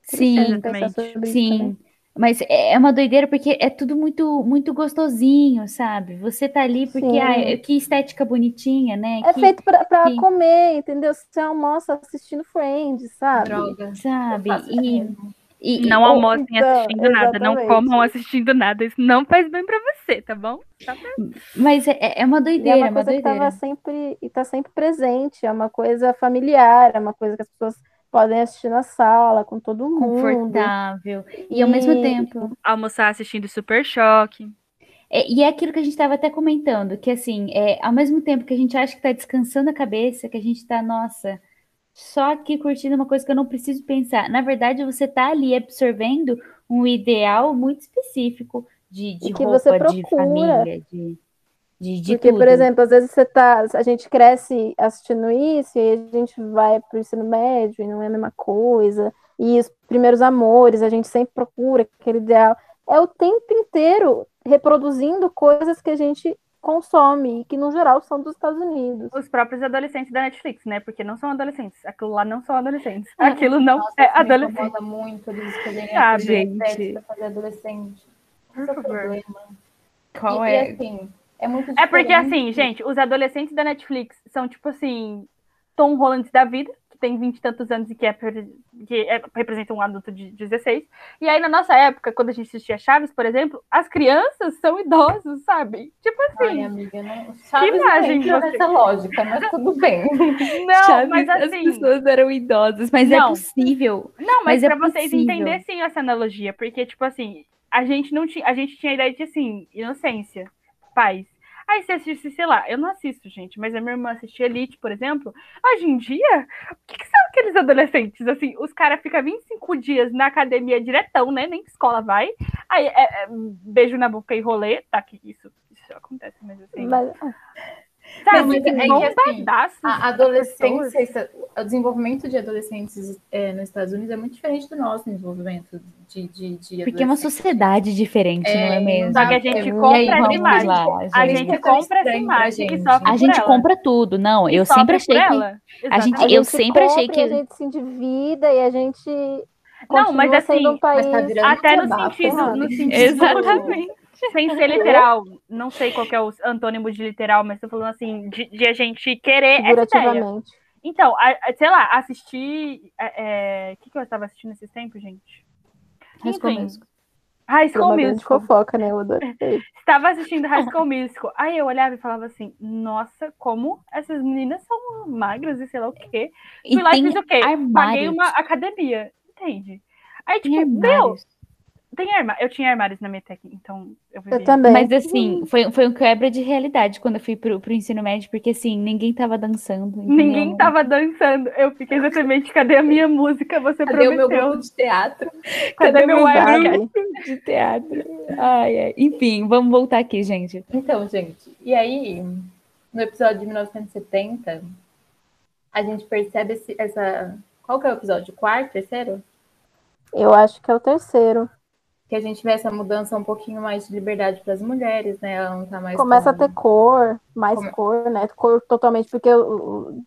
Sim, Pensar exatamente. sobre isso também. Sim, mas é é uma doideira porque é tudo muito muito gostosinho, sabe? Você tá ali porque, Sim. ah, que estética bonitinha, né? É que, feito pra, pra que- comer, entendeu? Você almoça assistindo Friends, sabe? Droga. sabe? E, e- e- Não ou- almocem então, assistindo nada, não exatamente. comam assistindo nada. Isso não faz bem pra você, tá bom? Tá bem. mas é, é uma E é doideira, uma é uma coisa que doideira. tava sempre e tá sempre presente, é uma coisa familiar, é uma coisa que as pessoas podem assistir na sala com todo mundo. Confortável. E ao mesmo E- tempo. Almoçar assistindo Super Choque. É, e é aquilo que a gente estava até comentando, que assim, é, ao mesmo tempo que a gente acha que está descansando a cabeça, que a gente está, nossa, só aqui curtindo uma coisa que eu não preciso pensar. Na verdade, você está ali absorvendo um ideal muito específico de, de E que roupa, você de procura. família, de, de, de Porque, por tudo. exemplo, às vezes você tá, a gente cresce assistindo isso e aí a gente vai pro ensino médio e não é a mesma coisa. E os primeiros amores, a gente sempre procura aquele ideal. É o tempo inteiro reproduzindo coisas que a gente consome e que, no geral, são dos Estados Unidos. Os próprios adolescentes da Netflix, né? Porque não são adolescentes. Aquilo lá não são adolescentes. Aquilo não Nossa, é isso me adolescente. incomoda muito eles escolherem Ah, a gente. pra fazer adolescente. Por Esse é o problema. Qual e, é? e assim, é muito É porque, diferente. assim, gente, os adolescentes da Netflix são, tipo assim, Tom Holland da vida, que tem vinte e tantos anos e que, é, que é- representa um adulto de 16. E aí, na nossa época, quando a gente assistia Chaves, por exemplo, as crianças são idosos, sabe? Tipo Ai, assim, amiga, não. Chaves imagem não você- nessa lógica, mas tudo bem. não, Chaves, mas as assim. pessoas eram idosas, mas é Não. possível. Não, mas, Mas é pra vocês possível. entenderem sim essa analogia, porque, tipo assim, a gente não tinha, a gente tinha a ideia de assim, inocência, paz. Aí você assiste, sei lá, eu não assisto, gente, mas a minha irmã assistia Elite, por exemplo. Hoje em dia, o que, que, são- aqueles adolescentes, assim, os caras ficam 25 dias na academia diretão, né? Nem escola vai. Aí é, é, beijo na boca e rolê, tá? Que isso, isso acontece, mas assim. Mas, Sabe, Mas é que, assim, A adolescência, pessoas. o desenvolvimento de adolescentes é, nos Estados Unidos é muito diferente do nosso desenvolvimento de, de, de Porque é uma sociedade diferente, É, não é mesmo? Só que a É, gente compra aí, essa imagem. lá, A gente. gente É tão compra essa imagem e gente. sofre A por gente ela. compra tudo. Não, eu sempre achei que. a gente- Exatamente. eu sempre achei que- A gente se endivida e a gente Não, mas assim, um país. mas tá virando Até no sentido, sabe? no sentido Exatamente. sem ser literal, não sei qual que é o antônimo de literal, mas tô falando assim, de, de a gente querer figurativamente. Então, a- a- sei lá, assistir. é, é, O que, que eu estava assistindo nesses tempos, gente? High School. Musical. High School Musical. fofoca, né? Eu adorei. Estava assistindo High School Musical. Aí eu olhava e falava assim, nossa, como essas meninas são magras e sei lá o quê. E Fui lá e fiz o quê? Paguei armários. uma academia, entende? Aí, tipo, meu. Tem armário. Eu tinha armários na minha tech, então eu vivia. Eu também. Mas assim, foi, foi um quebra de realidade quando eu fui pro, pro ensino médio, porque assim, ninguém tava dançando. Ninguém entendeu? tava dançando. Eu fiquei exatamente, cadê a minha música? Você Cadê o meu prometeu. grupo de teatro? Cadê meu Verdade. webcam? de teatro. Ai, ai. Enfim, vamos voltar aqui, gente. Então, gente, e aí, no episódio de 1970, a gente percebe esse- essa. Qual que é o episódio? Quarto, terceiro? Eu acho que é o terceiro. Que a gente vê essa mudança um pouquinho mais de liberdade para as mulheres, né? Ela não tá mais. Começa a ter cor, mais Come- cor, né? Cor totalmente, porque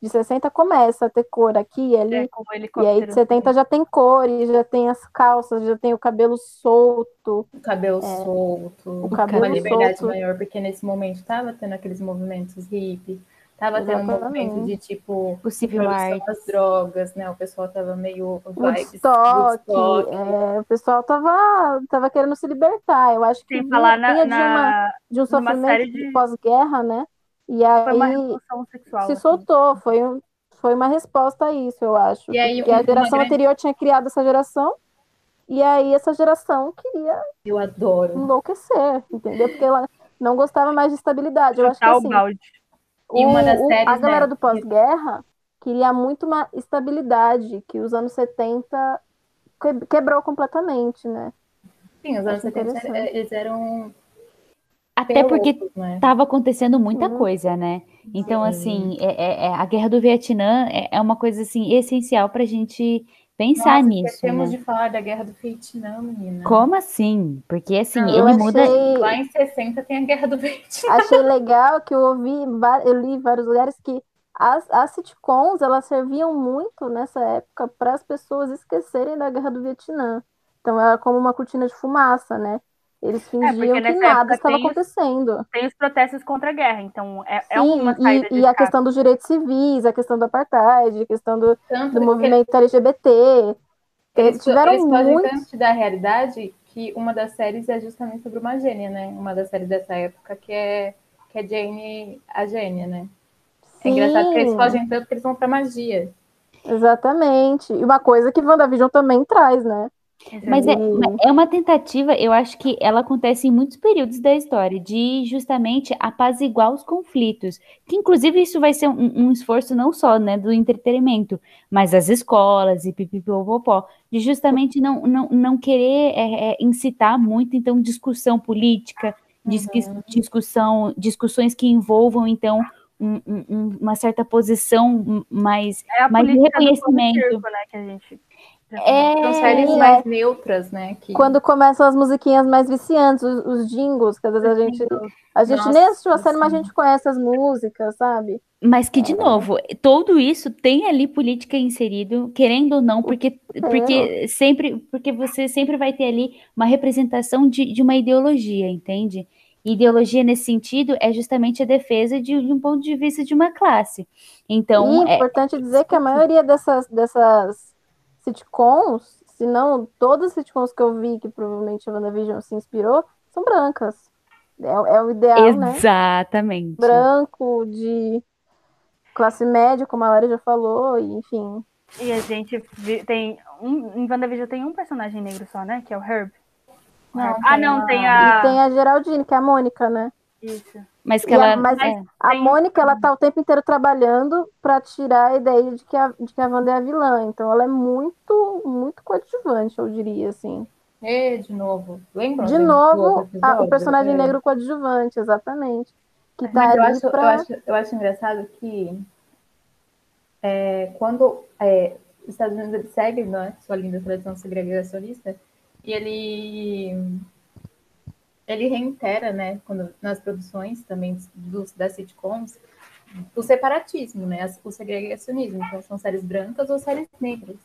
de 60 começa a ter cor aqui e ali. É, com o E aí de 70 já tem cor, e já tem as calças, já tem o cabelo solto. o cabelo solto, O uma cabelo liberdade solto. maior, porque nesse momento estava tendo aqueles movimentos hippie, estava tendo um Exatamente. movimento de tipo art. das drogas, né? O pessoal tava meio Woodstock, é, o pessoal tava, tava querendo se libertar. Eu acho que Sem falar na, vinha de, uma, na- de um sofrimento de de- pós-guerra, né? E Foi uma aí revolução sexual. se assim. soltou, foi, um- foi uma resposta a isso, eu acho. E aí, Porque a geração grande- anterior tinha criado essa geração, e aí essa geração queria Eu adoro. enlouquecer, entendeu? Porque ela não gostava mais de estabilidade. Eu acho que assim, balde. E uma das o- séries, a galera né, do pós-guerra queria muito uma estabilidade, que os anos 70 que- quebrou completamente, né? Sim, os anos Acho 70 interessante. eles eram Até porque loucos, né? tava acontecendo muita Uhum. coisa, né? Então, Sim. assim, é, é- é- a guerra do Vietnã é, é uma coisa, assim, essencial pra gente pensar Nossa, nisso, esquecemos né? de falar da Guerra do Vietnã, menina. Como assim? Porque, assim, Não, ele muda... achei, Lá em 60 tem a Guerra do Vietnã. achei legal que eu ouvi, eu li em vários lugares que as, as sitcoms, elas serviam muito nessa época para as pessoas esquecerem da Guerra do Vietnã. Então era como uma cortina de fumaça, né? Eles fingiam porque que nada estava tem acontecendo. Tem os protestos contra a guerra, então é, é Sim, uma saída e, de e a questão dos direitos civis, a questão do apartheid, a questão do, do movimento LGBT. eles, tiveram eles fogem muito- tanto da realidade que uma das séries é justamente sobre uma gênia, né? Uma das séries dessa época que é, que é Jane, a gênia, né? É engraçado que eles Sim, fogem tanto que eles vão pra magia. exatamente. E uma coisa que WandaVision também traz, né? Mas é, é uma tentativa, eu acho que ela acontece em muitos períodos da história, de justamente apaziguar os conflitos. Que inclusive isso vai ser um, um esforço não só né, do entretenimento, mas das escolas e pipipopopó, de justamente não, não, não querer é, é, incitar muito, então, discussão política, disqui- discussão, discussões que envolvam, então, um- um- um- uma certa posição mais É do reconhecimento. circo, né, que a gente... É, São séries é. mais neutras, né? Que Quando começam as musiquinhas mais viciantes, os, os jingles, que às vezes a gente, a gente Nossa, nem assistiu a série, mas a gente conhece as músicas, sabe? Mas que, de novo, tudo isso tem ali política inserido, querendo ou não, porque, porque sempre, porque você sempre vai ter ali uma representação de, de uma ideologia, entende? Ideologia nesse sentido é justamente a defesa de, de um ponto de vista de uma classe. Então, e é é, importante dizer que a maioria dessas, dessas sitcoms, se não todas as sitcoms que eu vi, que provavelmente a WandaVision se inspirou, são brancas. É, é o ideal, né? exatamente. Branco, de classe média, como a Lara já falou, e, enfim. E a gente tem um, em WandaVision tem um personagem negro só, né? Que é o Herb. Não, ah, tem não, a- tem E a. tem a Geraldine, que é a Mônica, né? Isso. Mas que E a- ela. mas é. A Tem- Mônica, ela tá o tempo inteiro trabalhando pra tirar a ideia de que a, de que a Wanda é a vilã. Então ela é muito, muito coadjuvante, eu diria, assim. E, de novo. Lembram? De novo, a- o personagem É. negro coadjuvante, exatamente. Que tá Mas eu acho, eu, pra... acho, eu acho engraçado que é, quando é, os Estados Unidos segue né, sua linda tradição segregacionista e ele ele reitera, né, quando, nas produções também dos, das sitcoms, o separatismo, né, o segregacionismo. Então, são séries brancas ou séries negras.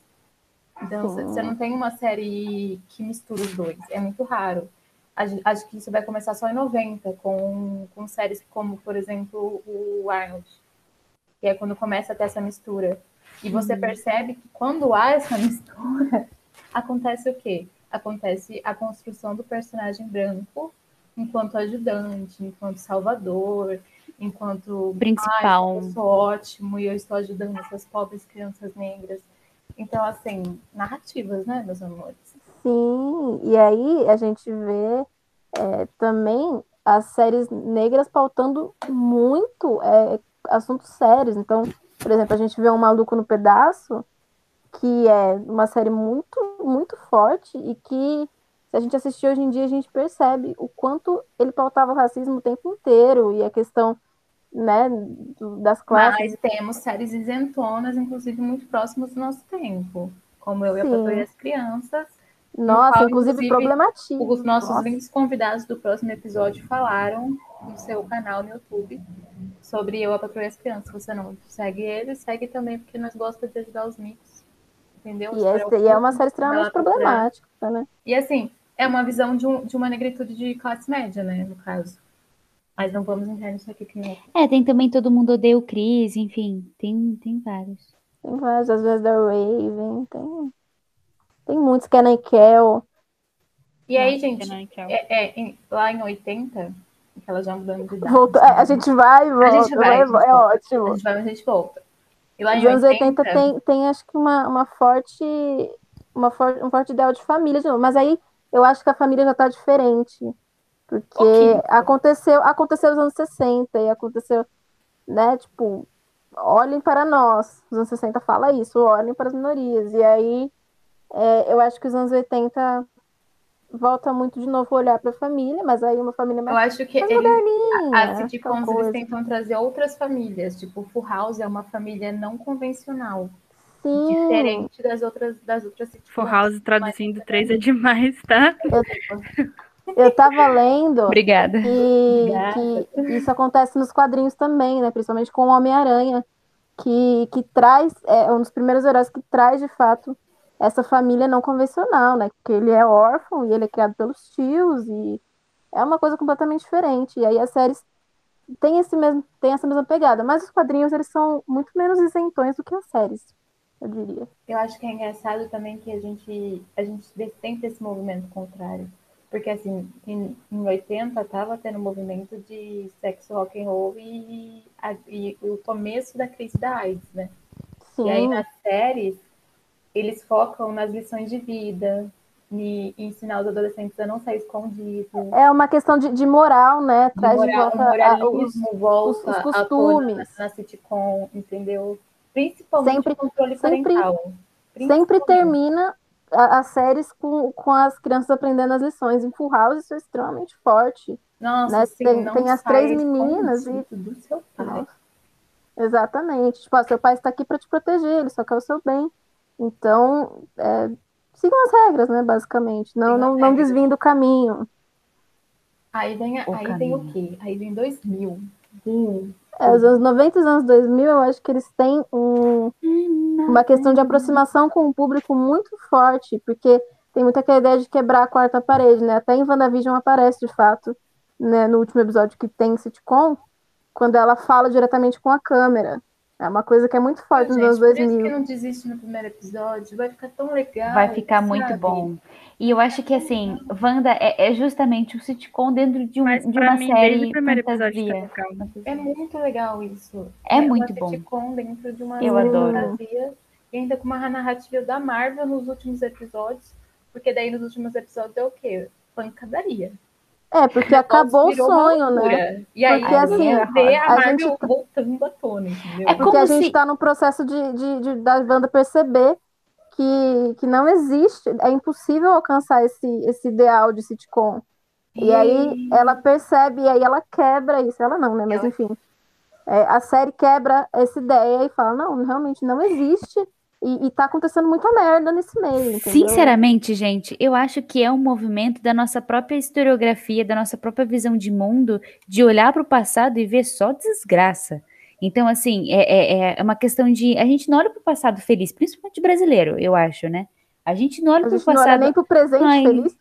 Então, você não tem uma série que mistura os dois. É muito raro. Acho que isso vai começar só em 90, com, com séries como, por exemplo, o Arnold. Que é quando começa a ter essa mistura. E você percebe que quando há essa mistura, acontece o quê? Acontece a construção do personagem branco enquanto ajudante, enquanto salvador, enquanto Principal. eu sou ótimo e eu estou ajudando essas pobres crianças negras. Então, assim, narrativas, né, meus amores? Sim, e aí a gente vê é, também as séries negras pautando muito é, assuntos sérios. Então, por exemplo, a gente vê um Maluco no Pedaço, que é uma série muito, muito forte e que, se a gente assistir hoje em dia, a gente percebe o quanto ele pautava o racismo o tempo inteiro e a questão, né, das classes. Mas temos séries isentonas, inclusive muito próximas do nosso tempo. Como Eu e a Sim. Patrulha e as Crianças. Nossa, qual, inclusive, problematiza. Os nossos Nossa. lindos convidados do próximo episódio falaram no seu canal no YouTube sobre Eu, a Patrulha e as Crianças. Se você não segue ele, segue também, porque nós gostamos de ajudar os micos. Entendeu? E, essa- e é uma série extremamente problemática, né? E assim, é uma visão de, um- de uma negritude de classe média, né, no caso. Mas não vamos entrar nisso aqui que. É, tem também Todo Mundo Odeia o Chris, enfim, tem, tem vários. Tem vários, às vezes da Raven, tem, tem muitos, Kenan Kel. E aí, Nossa, gente, Kel. é, é, em- lá em 80, que ela já mudando de idade. Voltou, é, a gente vai e volta, gente vai, a gente vai, é volta. ótimo. A gente vai, mas a gente volta. Os anos 80 80, tem, tem acho que uma, uma forte, uma for, um forte ideal de família de novo, mas aí eu acho que a família já tá diferente, porque Ok. aconteceu, aconteceu nos anos 60 e aconteceu, né, tipo, olhem para nós, os anos 60 fala isso, olhem para as minorias, e aí é, eu acho que os anos 80 volta muito de novo a olhar para a família, mas aí uma família eu mais acho que mais eles, as aquela sitcoms, eles tentam trazer outras famílias. Tipo, Full House é uma família não convencional. Sim, Diferente das outras, das outras sitcoms. Full House traduzindo três é demais, tá? eu tava lendo Obrigada. E Obrigada. que isso acontece nos quadrinhos também, né? Principalmente com o Homem-Aranha, que, que traz, é um dos primeiros heróis que traz de fato essa família não convencional, né? Porque ele é órfão e ele é criado pelos tios e é uma coisa completamente diferente. E aí as séries têm esse mesmo, têm essa mesma pegada, mas os quadrinhos eles são muito menos isentões do que as séries, eu diria. Eu acho que é engraçado também que a gente, a gente sempre esse movimento contrário. Porque, assim, em, em 80 tava tendo um movimento de sexo rock and roll e, a- e o começo da crise da AIDS, né? Sim, E aí nas séries, eles focam nas lições de vida, em ensinar os adolescentes a não sair escondido. é uma questão de, de moral, né? Traz moral- de volta a- moralismo volta os costumes. na, na sitcom, entendeu? Principalmente Sempre- o controle sempre- parental. sempre termina as séries com, com as crianças aprendendo as lições. Em Full House isso é extremamente forte. Nossa, né? assim, Tem- não tem as três meninas e- do seu pai. Exatamente. Tipo, ah, seu pai está aqui para te proteger, ele só quer o seu bem. Então, é, sigam as regras, né, basicamente. Não, não, não desviem do caminho. Aí vem, O aí vem o quê? Aí vem 2000. Hum. É, os anos 90 e os anos 2000, eu acho que eles têm um, uma questão de aproximação com o público muito forte, porque tem muita aquela ideia de quebrar a quarta parede, né? Até em WandaVision aparece, de fato, né, no último episódio que tem sitcom, quando ela fala diretamente com a câmera. É uma coisa que é muito forte nos anos por isso que 2000. não desiste no primeiro episódio. Vai ficar tão legal. Vai ficar muito sabe? bom. E eu acho que, assim, Wanda é, é justamente o sitcom dentro de, um, Mas de uma mim, série desde o primeiro episódio tá fantasia. legal. É muito legal isso. É muito uma bom. sitcom dentro de uma Eu adoro. fantasia. E ainda com uma narrativa da Marvel nos últimos episódios. Porque daí nos últimos episódios é o quê? Pancadaria. É, porque acabou o sonho, né? E aí, Porque, assim, vê a, a Marvel gente- voltando à tona, entendeu? É Porque como a gente se- tá no processo de, de, de- da banda perceber que, que não existe, é impossível alcançar esse, esse ideal de sitcom. E aí ela percebe, e aí ela quebra isso. Ela não, né? Mas Ela- enfim. É, a série quebra essa ideia e fala, não, realmente não existe. E, e tá acontecendo muita merda nesse meio, entendeu? Sinceramente, gente, eu acho que é um movimento da nossa própria historiografia, da nossa própria visão de mundo, de olhar para o passado e ver só desgraça. Então, assim, é, é, é uma questão de. A gente não olha para o passado feliz, principalmente brasileiro, eu acho, né? A gente não olha para o gente não olha passado. nem pro presente Ai, feliz.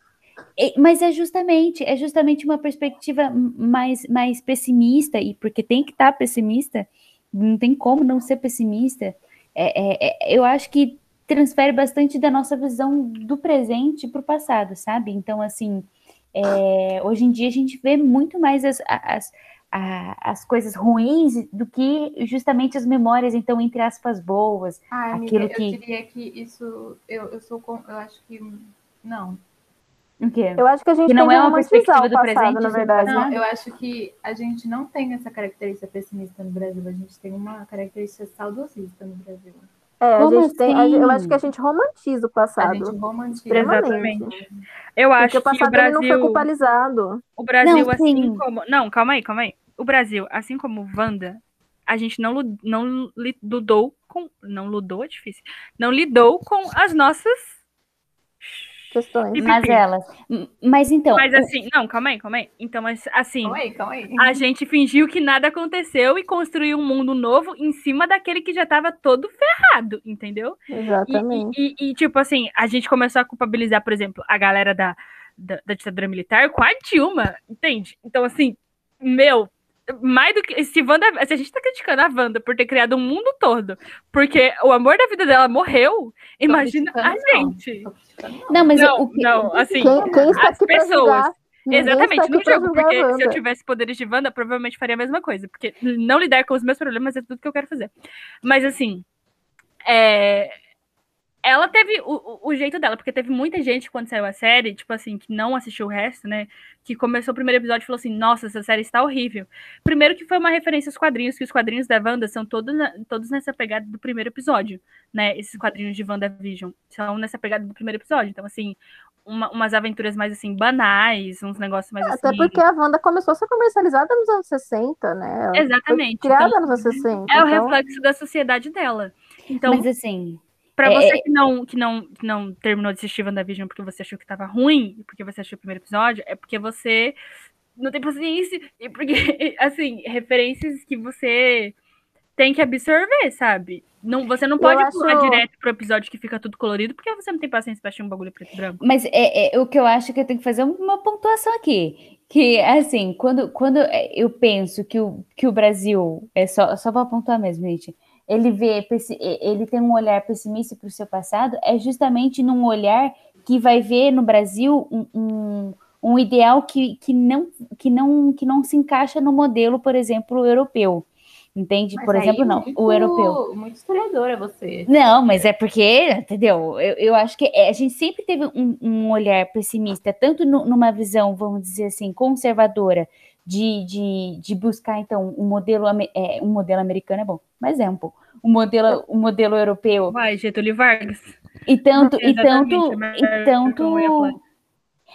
É, Mas é justamente, é justamente uma perspectiva mais, mais pessimista, e porque tem que estar pessimista, não tem como não ser pessimista. É, é, é, eu acho que transfere bastante da nossa visão do presente para o passado, sabe? Então, assim, é, hoje em dia a gente vê muito mais as, as, as coisas ruins do que justamente as memórias, então, entre aspas, boas. Amiga, aquilo eu que- diria que isso, eu, eu sou, eu acho que, não. O quê? Eu acho que a gente Que não tem é uma perspectiva o do passado, presente, na verdade. Não, né? eu acho que a gente não tem essa característica pessimista no Brasil, a gente tem uma característica saudosista no Brasil. É, a Como gente tem, a- eu assim? acho que a gente romantiza o A passado. gente romantiza. Exatamente. Eu Porque acho o que o passado ele não foi Brasil, culpabilizado. o Brasil Não, assim sim. como, não, calma aí, calma aí. O Brasil, assim como o Wanda, a gente não não li- lidou com, não ludou, é difícil. Não lidou com as nossas Questões. E- Mas elas. Mas então. Mas assim, não, calma aí, calma aí. Então, mas assim, Calma aí, calma aí. a gente fingiu que nada aconteceu e construiu um mundo novo em cima daquele que já tava todo ferrado, entendeu? E- Exatamente. E, e- e, tipo assim, a gente começou a culpabilizar, por exemplo, a galera da, da, da ditadura militar com a Dilma, entende? Então, assim, meu, mais do que. Se, Wanda, se a gente tá criticando a Wanda por ter criado um mundo todo, porque o amor da vida dela morreu, imagina a gente. Não. Não, mas Não, o que. não, assim. Quem, quem está as pessoas. Exatamente, no jogo, porque se eu tivesse poderes de Wanda, provavelmente faria a mesma coisa, porque não lidar com os meus problemas é tudo que eu quero fazer. Mas assim, é, ela teve o, o- o jeito dela, porque teve muita gente quando saiu a série, tipo assim, que não assistiu o resto, né? Que começou o primeiro episódio e falou assim: Nossa, essa série está horrível. Primeiro, que foi uma referência aos quadrinhos, que os quadrinhos da Wanda são todos, todos nessa pegada do primeiro episódio, né? Esses quadrinhos de WandaVision são nessa pegada do primeiro episódio. Então, assim, uma- umas aventuras mais assim, banais, uns negócios mais Até assim. porque a Wanda começou a ser comercializada nos anos 60, né? Ela Exatamente. Foi criada Então, nos anos 60. é o então- reflexo da sociedade dela. Então, Mas assim. Pra É, você que não, que, não, que não terminou de assistir WandaVision porque você achou que tava ruim, porque você achou o primeiro episódio, é porque você não tem paciência. E porque, assim, referências que você tem que absorver, sabe? Não, você não Eu pode acho- pular direto pro episódio que fica tudo colorido, porque você não tem paciência pra assistir um bagulho preto e branco. Mas é, é o que eu acho que eu tenho que fazer uma pontuação aqui. Que, assim, quando, quando eu penso que o, que o Brasil, é só, só para pontuar mesmo, gente, ele vê, ele tem um olhar pessimista para o seu passado, é justamente num olhar que vai ver no Brasil um, um, um ideal que, que, não, que, não, que não se encaixa no modelo, por exemplo, europeu. Entende? Mas por exemplo, não, muito- o europeu. Muito historiadora você. Não, mas é porque, entendeu? Eu, eu acho que é- a gente sempre teve um, um olhar pessimista, tanto nu- numa visão, vamos dizer assim, conservadora, de, de, de buscar, então, um modelo, é, um modelo americano é bom, mas é um pouco, um modelo, um modelo europeu, Vai, Getúlio Vargas. e tanto, e tanto, mas e tanto...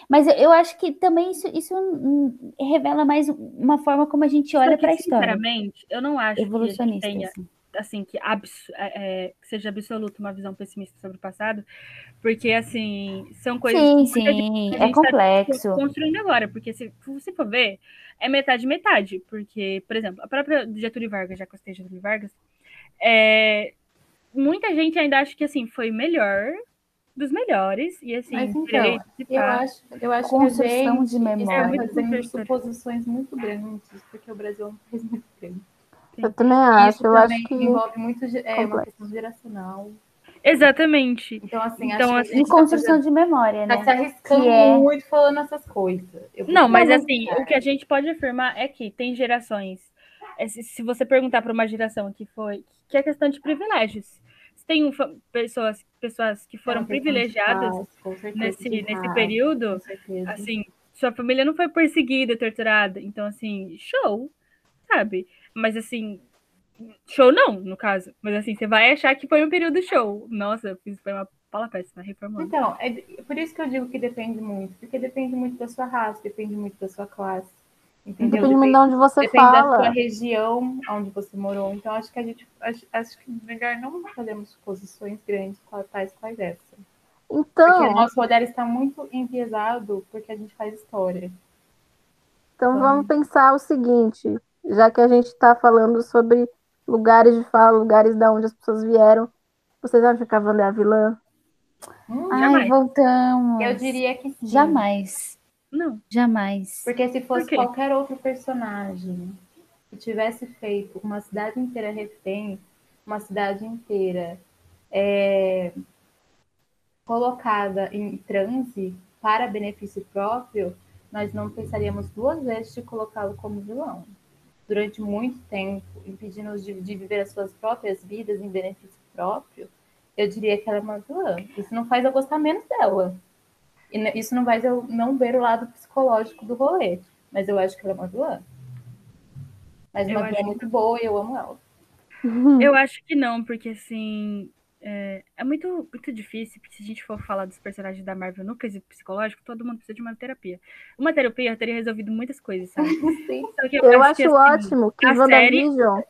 Mas eu- acho que também isso, isso revela mais uma forma como a gente olha para a história, Sinceramente, eu não acho que a gente tenha assim. Assim, que, abs- é, é, que seja absoluta uma visão pessimista sobre o passado, porque, assim, são coisas Sim, sim, é tá complexo. construindo agora, porque se você for ver, é metade metade, porque, por exemplo, a própria Getúlio Vargas, já eu citei Getúlio Vargas, é, muita gente ainda acha que, assim, foi melhor dos melhores, e, assim, Mas então, Eu acho, eu acho Construção que a de gente memória. está muito fazendo suposições muito grandes, porque o Brasil é um país muito grande. Eu também acho. Isso Eu também acho que. envolve muito é, uma questão geracional. Exatamente. Então, assim, Então, acho que a De gente tá construção fazendo- de memória, tá né? se arriscando Que é- muito falando essas coisas. Eu Não, mas assim, o que a gente pode afirmar é que tem gerações. é, Se se você perguntar para uma geração que foi, que é questão de privilégios. Se tem um pessoas, pessoas que foram É privilegiadas com certeza, nesse, nesse período, com certeza. assim, sua família não foi perseguida, torturada. Então, assim, show, sabe? Mas, assim, show não, no caso. Mas, assim, você vai achar que foi um período show. Nossa, eu fiz, foi uma fala péssima, reformando. Então, é por isso que eu digo que depende muito. Porque depende muito da sua raça, depende muito da sua classe. Entendeu? Depende muito de onde você depende da fala. sua região onde você morou. Então, acho que a gente acho, acho que melhor não fazermos suposições grandes tais quais essa. Porque Então, o nosso olhar está muito enviesado porque a gente faz história. então vamos pensar o seguinte, já que a gente está falando sobre lugares de fala, lugares da onde as pessoas vieram, vocês acham que a Wanda é a vilã? Hum, Ai, Jamais. voltamos. eu diria que sim. Jamais. Não. Jamais. Porque se fosse Por qualquer outro personagem que tivesse feito uma cidade inteira refém, uma cidade inteira é, colocada em transe para benefício próprio, nós não pensaríamos duas vezes de colocá-lo como vilão. Durante muito tempo, impedindo-os de, de viver as suas próprias vidas em benefício próprio, eu diria que ela é uma vilã. Isso não faz eu gostar menos dela. E isso não faz eu não ver o lado psicológico do rolê. Mas eu acho que ela é uma vilã. Mas uma vilã acho- muito boa e eu amo ela. Eu acho que não, porque assim. É, é muito, muito difícil, porque se a gente for falar dos personagens da Marvel no quesito psicológico, todo mundo precisa de uma terapia. Uma terapia teria resolvido muitas coisas, sabe? Sim. Que Eu acho que, assim, ótimo que WandaVision,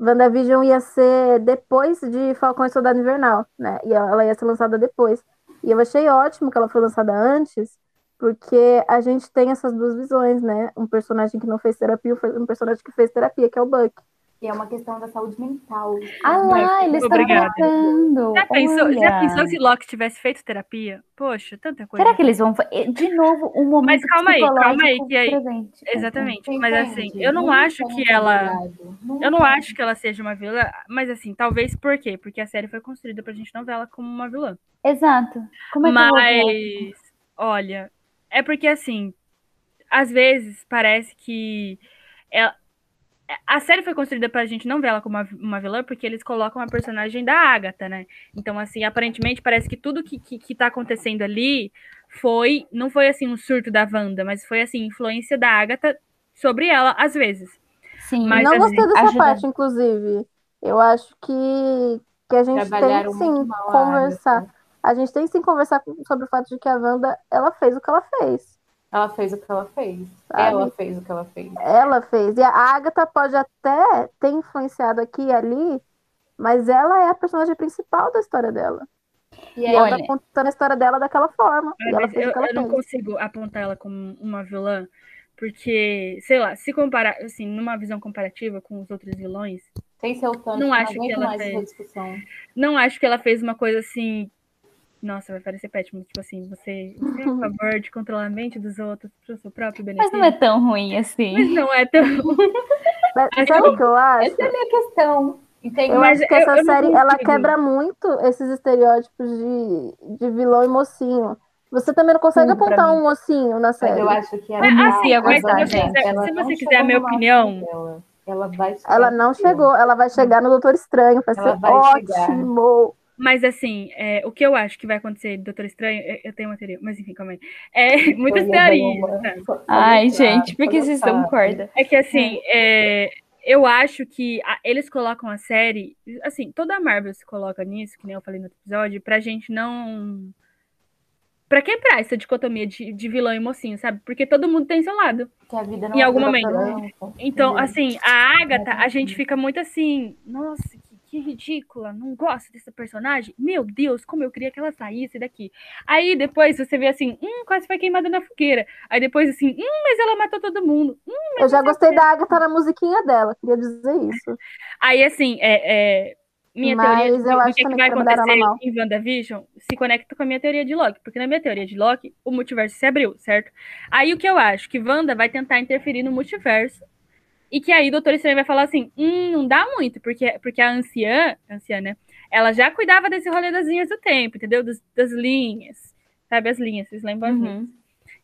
WandaVision ia ser depois de Falcão e Soldado Invernal, né? E ela ia ser lançada depois. E eu achei ótimo que ela foi lançada antes, porque a gente tem essas duas visões, né? Um personagem que não fez terapia e um personagem que fez terapia, que é o Buck. E é uma questão da saúde mental. Ah lá, eles estão tratando. Já pensou, já Olha. pensou se Loki tivesse feito terapia? Poxa, tanta coisa. Será que eles vão fazer? De novo, um momento Mas calma aí, calma aí, que aí- presente. Exatamente. Mas entende? assim, eu não acho que ela. Eu não acho que ela seja uma vilã, mas assim, talvez por quê? Porque a série foi construída pra gente não ver ela como uma vilã. Exato. Como é que eu vou ver? Mas, olha, é porque assim, às vezes parece que ela- a série foi construída pra gente não ver ela como uma, uma vilã, porque eles colocam a personagem da Agatha, né? Então, assim, aparentemente parece que tudo que, que, que tá acontecendo ali foi, não foi assim um surto da Wanda, mas foi assim, influência da Agatha sobre ela, às vezes. Sim, Mas, não gostei dessa ajuda- parte, inclusive. Eu acho que, que a gente tem sim conversar. A gente tem que sim conversar sobre o fato de que a Wanda, ela fez o que ela fez. Ela fez o que ela fez. Sabe? Ela fez o que ela fez. Ela fez. E a Agatha pode até ter influenciado aqui e ali, mas ela é a personagem principal da história dela. E E aí, ela Olha- tá contando a história dela daquela forma. Ah, e ela mas fez eu, o que ela eu não consigo apontar ela como uma vilã, porque, sei lá, se comparar, assim, numa visão comparativa com os outros vilões, sem ser o Thanos, Não acho que ela fez. não acho que ela fez uma coisa assim. Nossa, vai parecer péssimo, tipo assim, você, é a favor de controlar a mente dos outros pro seu próprio Mas benefício. não é tão ruim assim. Mas não é tão. Mas Mas sabe eu- o que eu acho? Essa é a minha questão. Entende? Eu Mas acho que eu- essa eu série ela quebra muito esses estereótipos de, de vilão e mocinho. Você também não consegue Sim, apontar um mocinho na Mas série. eu acho que a É, assim, a mas se você quiser- ela se você quiser a minha opinião- dela. Ela vai chegar Ela não chegou, ela vai chegar no Doutor Estranho, vai Ela ser vai chegar. Mas assim, é, o que eu acho que vai acontecer do Doutor Estranho, eu- eu tenho uma teoria, mas enfim, calma aí. É, muitas teorias. Só Ai, gente, por que vocês dão corda? É que assim, é, eu acho que a- eles colocam a série. Assim, toda a Marvel se coloca nisso, que nem eu falei no outro episódio, pra gente não. Pra quebrar essa dicotomia de, de vilão e mocinho, sabe? Porque todo mundo tem seu lado. Que a vida não Em é algum momento. Então, assim, a Agatha, a gente fica muito assim, nossa, que, que ridícula, não gosto dessa personagem. Meu Deus, como eu queria que ela saísse daqui. Aí depois você vê assim, hum, quase foi queimada na fogueira. Aí depois assim, hum, mas ela matou todo mundo. Hum, Eu já gostei da Agatha na musiquinha dela, queria dizer isso. Aí, assim, é, é, minha Mas teoria de- eu acho que, vai que trabalharam acontecer em WandaVision se conecta com a minha teoria de Loki. Porque na minha teoria de Loki, o multiverso se abriu, certo? Aí o que eu acho? Que Wanda vai tentar interferir no multiverso. E que aí o Doutor Estranho vai falar assim: hum, não dá muito, porque, porque a anciã, a anciã, né? Ela já cuidava desse rolê das linhas do tempo, entendeu? Das, das linhas. Sabe as linhas, vocês lembram as linhas? Uhum.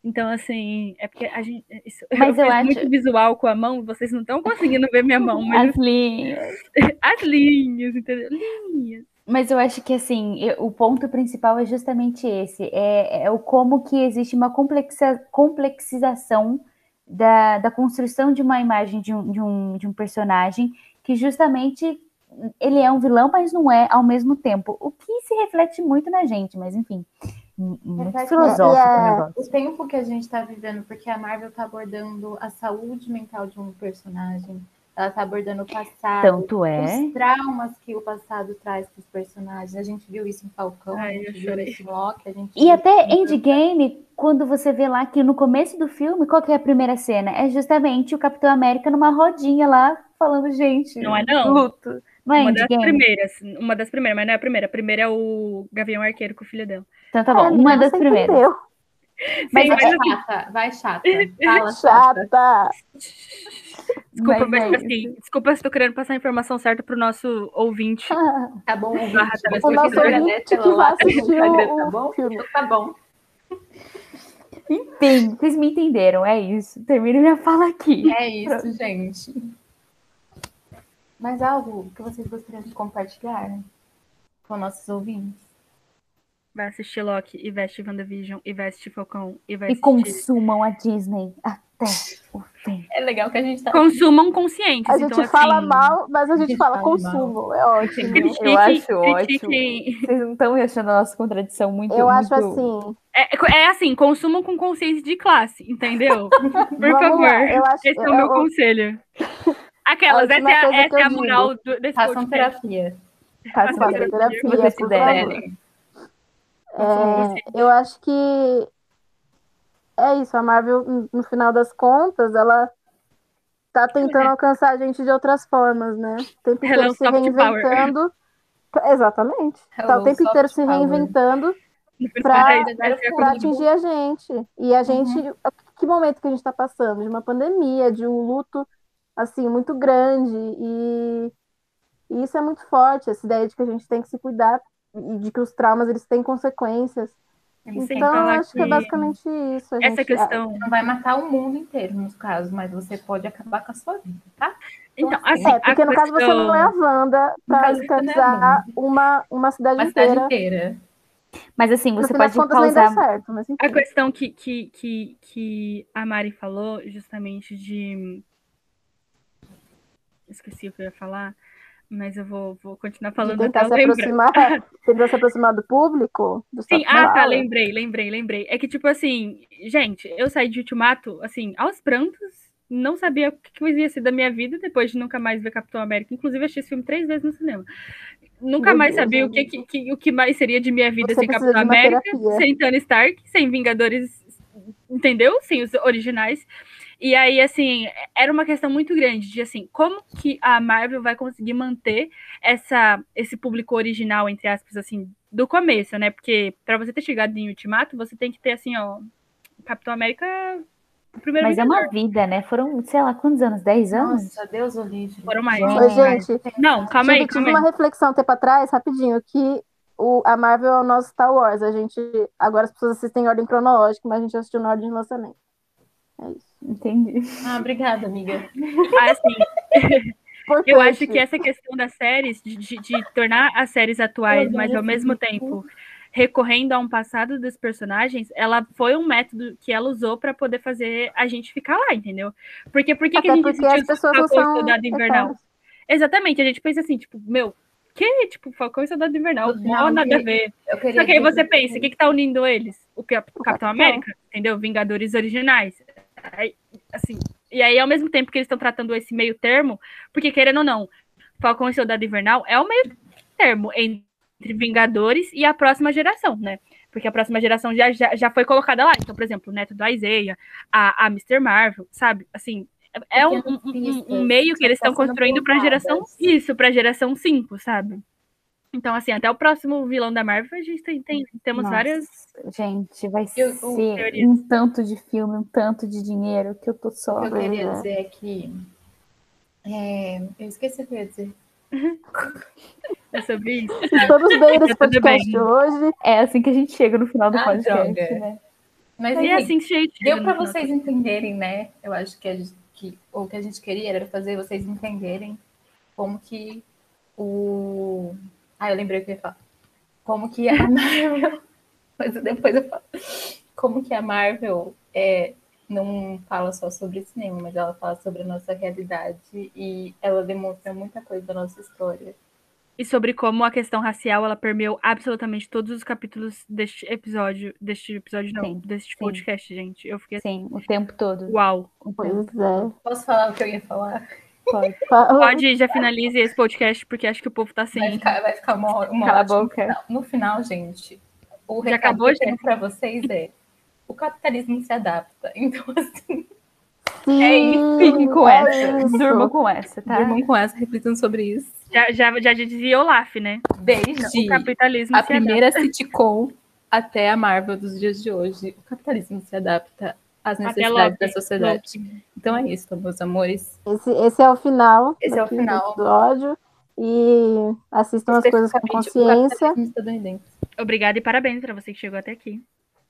Então, assim, é porque a gente. Isso, Mas eu fiz acho- muito visual com a mão, vocês não estão conseguindo ver minha mão, mas As linhas. as linhas, entendeu? Linhas. Mas eu acho que assim, eu- o ponto principal é justamente esse, é, é o como que existe uma complexa, complexização da, da construção de uma imagem de um, de, um, de um personagem que justamente ele é um vilão, mas não é ao mesmo tempo, o que se reflete muito na gente, mas enfim, muito Reflete- filosófico É, o é. negócio. O tempo que a gente está vivendo, porque a Marvel está abordando a saúde mental de um personagem, ela está abordando o passado, Tanto é, os traumas que o passado traz para os personagens. A gente viu isso em Falcão, Ai, a eu gente viu isso em Loki, a gente E viu até em- Endgame, quando você vê lá que no começo do filme, qual que é a primeira cena? É justamente o Capitão América numa rodinha lá, falando, gente, Não é não? luto. Não é Uma das Endgame? primeiras. Uma das primeiras, mas não é a primeira. A primeira é o Gavião Arqueiro com o filho dela. Então tá bom, É, uma das primeiras. entendeu. Mas Sim, Vai mas assim, chata, vai chata. Fala chata. Chata. desculpa, Mas mas, é assim, desculpa se tô querendo passar a informação certa pro nosso ouvinte. Tá bom, ouvinte. Barra Você O nosso ouvinte que pelo vai assistir o, tá o bom? filme. Então Tá bom. Enfim, vocês me entenderam, é isso. Termino minha fala aqui. É isso, gente. Mais algo que vocês gostariam de compartilhar com nossos ouvintes? Vai assistir Loki e veste WandaVision e veste Falcão e vai E assistir. consumam a Disney até o fim. É legal que a gente tá. Consumam conscientes. A gente então, fala assim, mal, mas a gente gente fala fala consumo. É ótimo. critiquem- Eu acho ótimo. critiquem- Vocês não estão achando a nossa contradição muito Eu acho muito- assim. É, é assim, consumam com consciência de classe, entendeu? Por Vamos favor. lá, eu acho- Esse é o meu eu- conselho. Aquelas, A essa é a, essa é a moral do, desse Façam podcast. terapia. Façam Façam terapia, terapia, se vocês quiserem. É, eu acho que é isso. A Marvel, no- final das contas, ela tá tentando alcançar a gente de outras formas, né? O tempo Ela é inteiro se reinventando. Exatamente. Tá Hello, o tempo inteiro se power. reinventando é para atingir a gente. E a gente, que momento que a gente está passando? De uma pandemia, de um luto assim muito grande e, e isso é muito forte, essa ideia de que a gente tem que se cuidar e de que os traumas eles têm consequências. Sem Então, acho que é basicamente isso. a Essa gente- questão. Não vai matar o mundo inteiro, nos casos, mas você pode acabar com a sua vida, tá? Então, assim, assim, É, porque no caso você questão- não é a Wanda para não é escravizar uma, uma cidade Uma cidade inteira. inteira. Mas assim, você pode causar. certo, mas enfim. A questão que, que, que, que a Mari falou, justamente de. Esqueci o que eu ia falar, mas eu vou, vou continuar falando tentar se aproximar, tentar se aproximar do público, do Sim, ah, tá, lembrei, lembrei, lembrei. É que, tipo assim, gente, eu saí de Ultimato, assim, aos prantos, não sabia o que ia ser da minha vida depois de nunca mais ver Capitão América. Inclusive, assisti esse filme três vezes no cinema. Nunca Meu mais Deus, sabia o meu que, que, que- o que mais seria de minha vida Você sem Capitão América, terapia. sem Tony Stark, sem Vingadores, entendeu? Sem os originais. E aí, assim, era uma questão muito grande de, assim, como que a Marvel vai conseguir manter essa, esse público original, entre aspas, assim, do começo, né? Porque para você ter chegado em Ultimato, você tem que ter, assim, ó, Capitão América, o primeiro Mas é Vingador. uma vida, né? Foram, sei lá, quantos anos? 10 anos? Nossa, Deus o livre. Foram mais. Gente. Não, calma aí, tive, tive calma aí. uma reflexão um tempo atrás, rapidinho, que o, a Marvel é o nosso Star Wars. A gente, agora as pessoas assistem em ordem cronológica, mas a gente assistiu na ordem de lançamento. É isso. Entendi. Ah, obrigada, amiga. Assim, Importante. Eu acho que essa questão das séries, de, de- de tornar as séries atuais, mas ao mesmo tempo recorrendo a um passado dos personagens, ela foi um método que ela usou para poder fazer a gente ficar lá, entendeu? Porque por que, que a gente porque as assistiu pessoas não Falcão e são Soldado Invernal? Exatamente, a gente pensa assim, tipo, meu, que? Tipo, Falcão e Soldado Invernal, final, nada a que- ver. Só que aí você pensa, o que, que tá unindo eles? O, Cap- o Capitão Capitão. América, entendeu? Vingadores originais. Aí, assim, e aí, ao mesmo tempo que eles estão tratando esse meio termo, porque querendo ou não, Falcão e Soldado Invernal é o meio termo entre Vingadores e a próxima geração, né? Porque a próxima geração já, já, já foi colocada lá. Então, por exemplo, o neto do Isaiah, a, a Mr. Marvel, sabe? Assim, é um, um- um- um meio que eles estão construindo para a geração. plantadas. Isso, para a geração 5, sabe? Então, assim, até o próximo vilão da Marvel, a gente tem, tem- temos Nossa, várias. Gente, vai Eu- ser teorias. um tanto de filme, um tanto de dinheiro que eu tô só. Eu queria é. dizer é que. é, eu esqueci o que eu ia dizer. É sobre isso. Estamos bem nesse Tá tudo podcast bem. hoje. É assim que a gente chega no final do Ah, podcast, droga. né? Mas E é assim que chega deu para final. vocês entenderem, né? Eu acho que, a gente, que o que a gente queria era fazer vocês entenderem como que o, Ah, eu lembrei o que eu ia falar. Como que a Marvel. Mas depois eu falo. Como que a Marvel é, não fala só sobre cinema, mas ela fala sobre a nossa realidade e ela demonstra muita coisa da nossa história. E sobre como a questão racial ela permeou absolutamente todos os capítulos deste episódio. Deste episódio, não, Sim, deste sim. podcast, gente. Eu fiquei assim, Sim, o tempo todo. uau. Pois é. Posso falar o que eu ia falar? Pode. Pode, já finalize esse podcast, porque acho que o povo tá Vai sem. ficar, vai ficar uma hora. Uma Cala a hora de- boca. No final, gente, o Já recado acabou, que eu tenho pra vocês é o capitalismo se adapta. Então, assim, Sim, É isso, Fique com é essa. isso. Durma com essa, tá? durmam com essa, reflitam sobre isso. Já, já, já dizia Olaf, né? Desde O capitalismo a se adapta. primeira sitcom até a Marvel dos dias de hoje, o capitalismo se adapta às necessidades da sociedade. Então é isso, meus amores. Esse, esse é o final. Esse é o daqui do final. episódio. E assistam as coisas com consciência. Obrigada e parabéns pra você que chegou até aqui.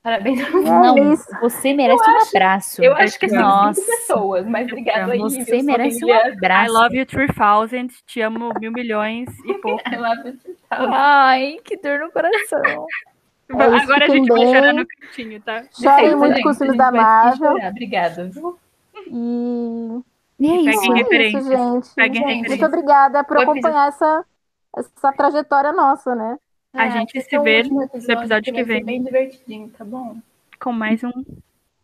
Parabéns. Não, É isso. você merece um abraço. Eu acho que assim, Nossa, cinco pessoas, mas obrigado aí. você merece um abraço. I love you 3000, te amo mil milhões e pouco. I love you, tchau. Ai, que dor no coração. É Agora a gente vai chorar no cantinho, tá? Chorem muito com os filmes da Marvel. Obrigada, viu? E E é Peguem isso. é isso, referências. gente. Peguem Gente, referências. Muito obrigada por episódio- acompanhar essa, essa trajetória nossa, né? A É, gente se é vê no episódio que vai ser vem. bem divertidinho, tá bom? Com mais um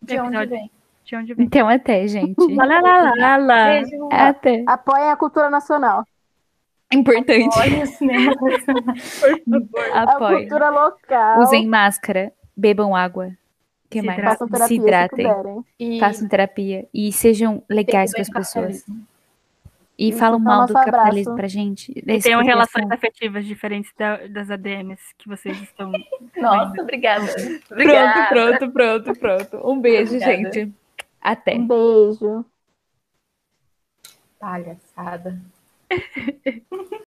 De onde Episódio. vem? de onde vem. Então até, gente. Lá, lá, lá, lá, lá. Beijo. Até. Apoiem a cultura nacional. Importante. Olha o cinema nacional. A Apoio. cultura local. Usem máscara, bebam água. Que Se mais? hidratem. Façam terapia Se se hidratem, puderem. E façam terapia e sejam legais com as pessoas. E Isso, falam mal do capitalismo abraço. pra gente. E tenham relações afetivas diferentes da- das ADMs que vocês estão. Nossa, obrigada. Pronto, Obrigada. pronto, pronto, pronto. Um beijo, Obrigada. gente. Até. Um beijo. Palhaçada.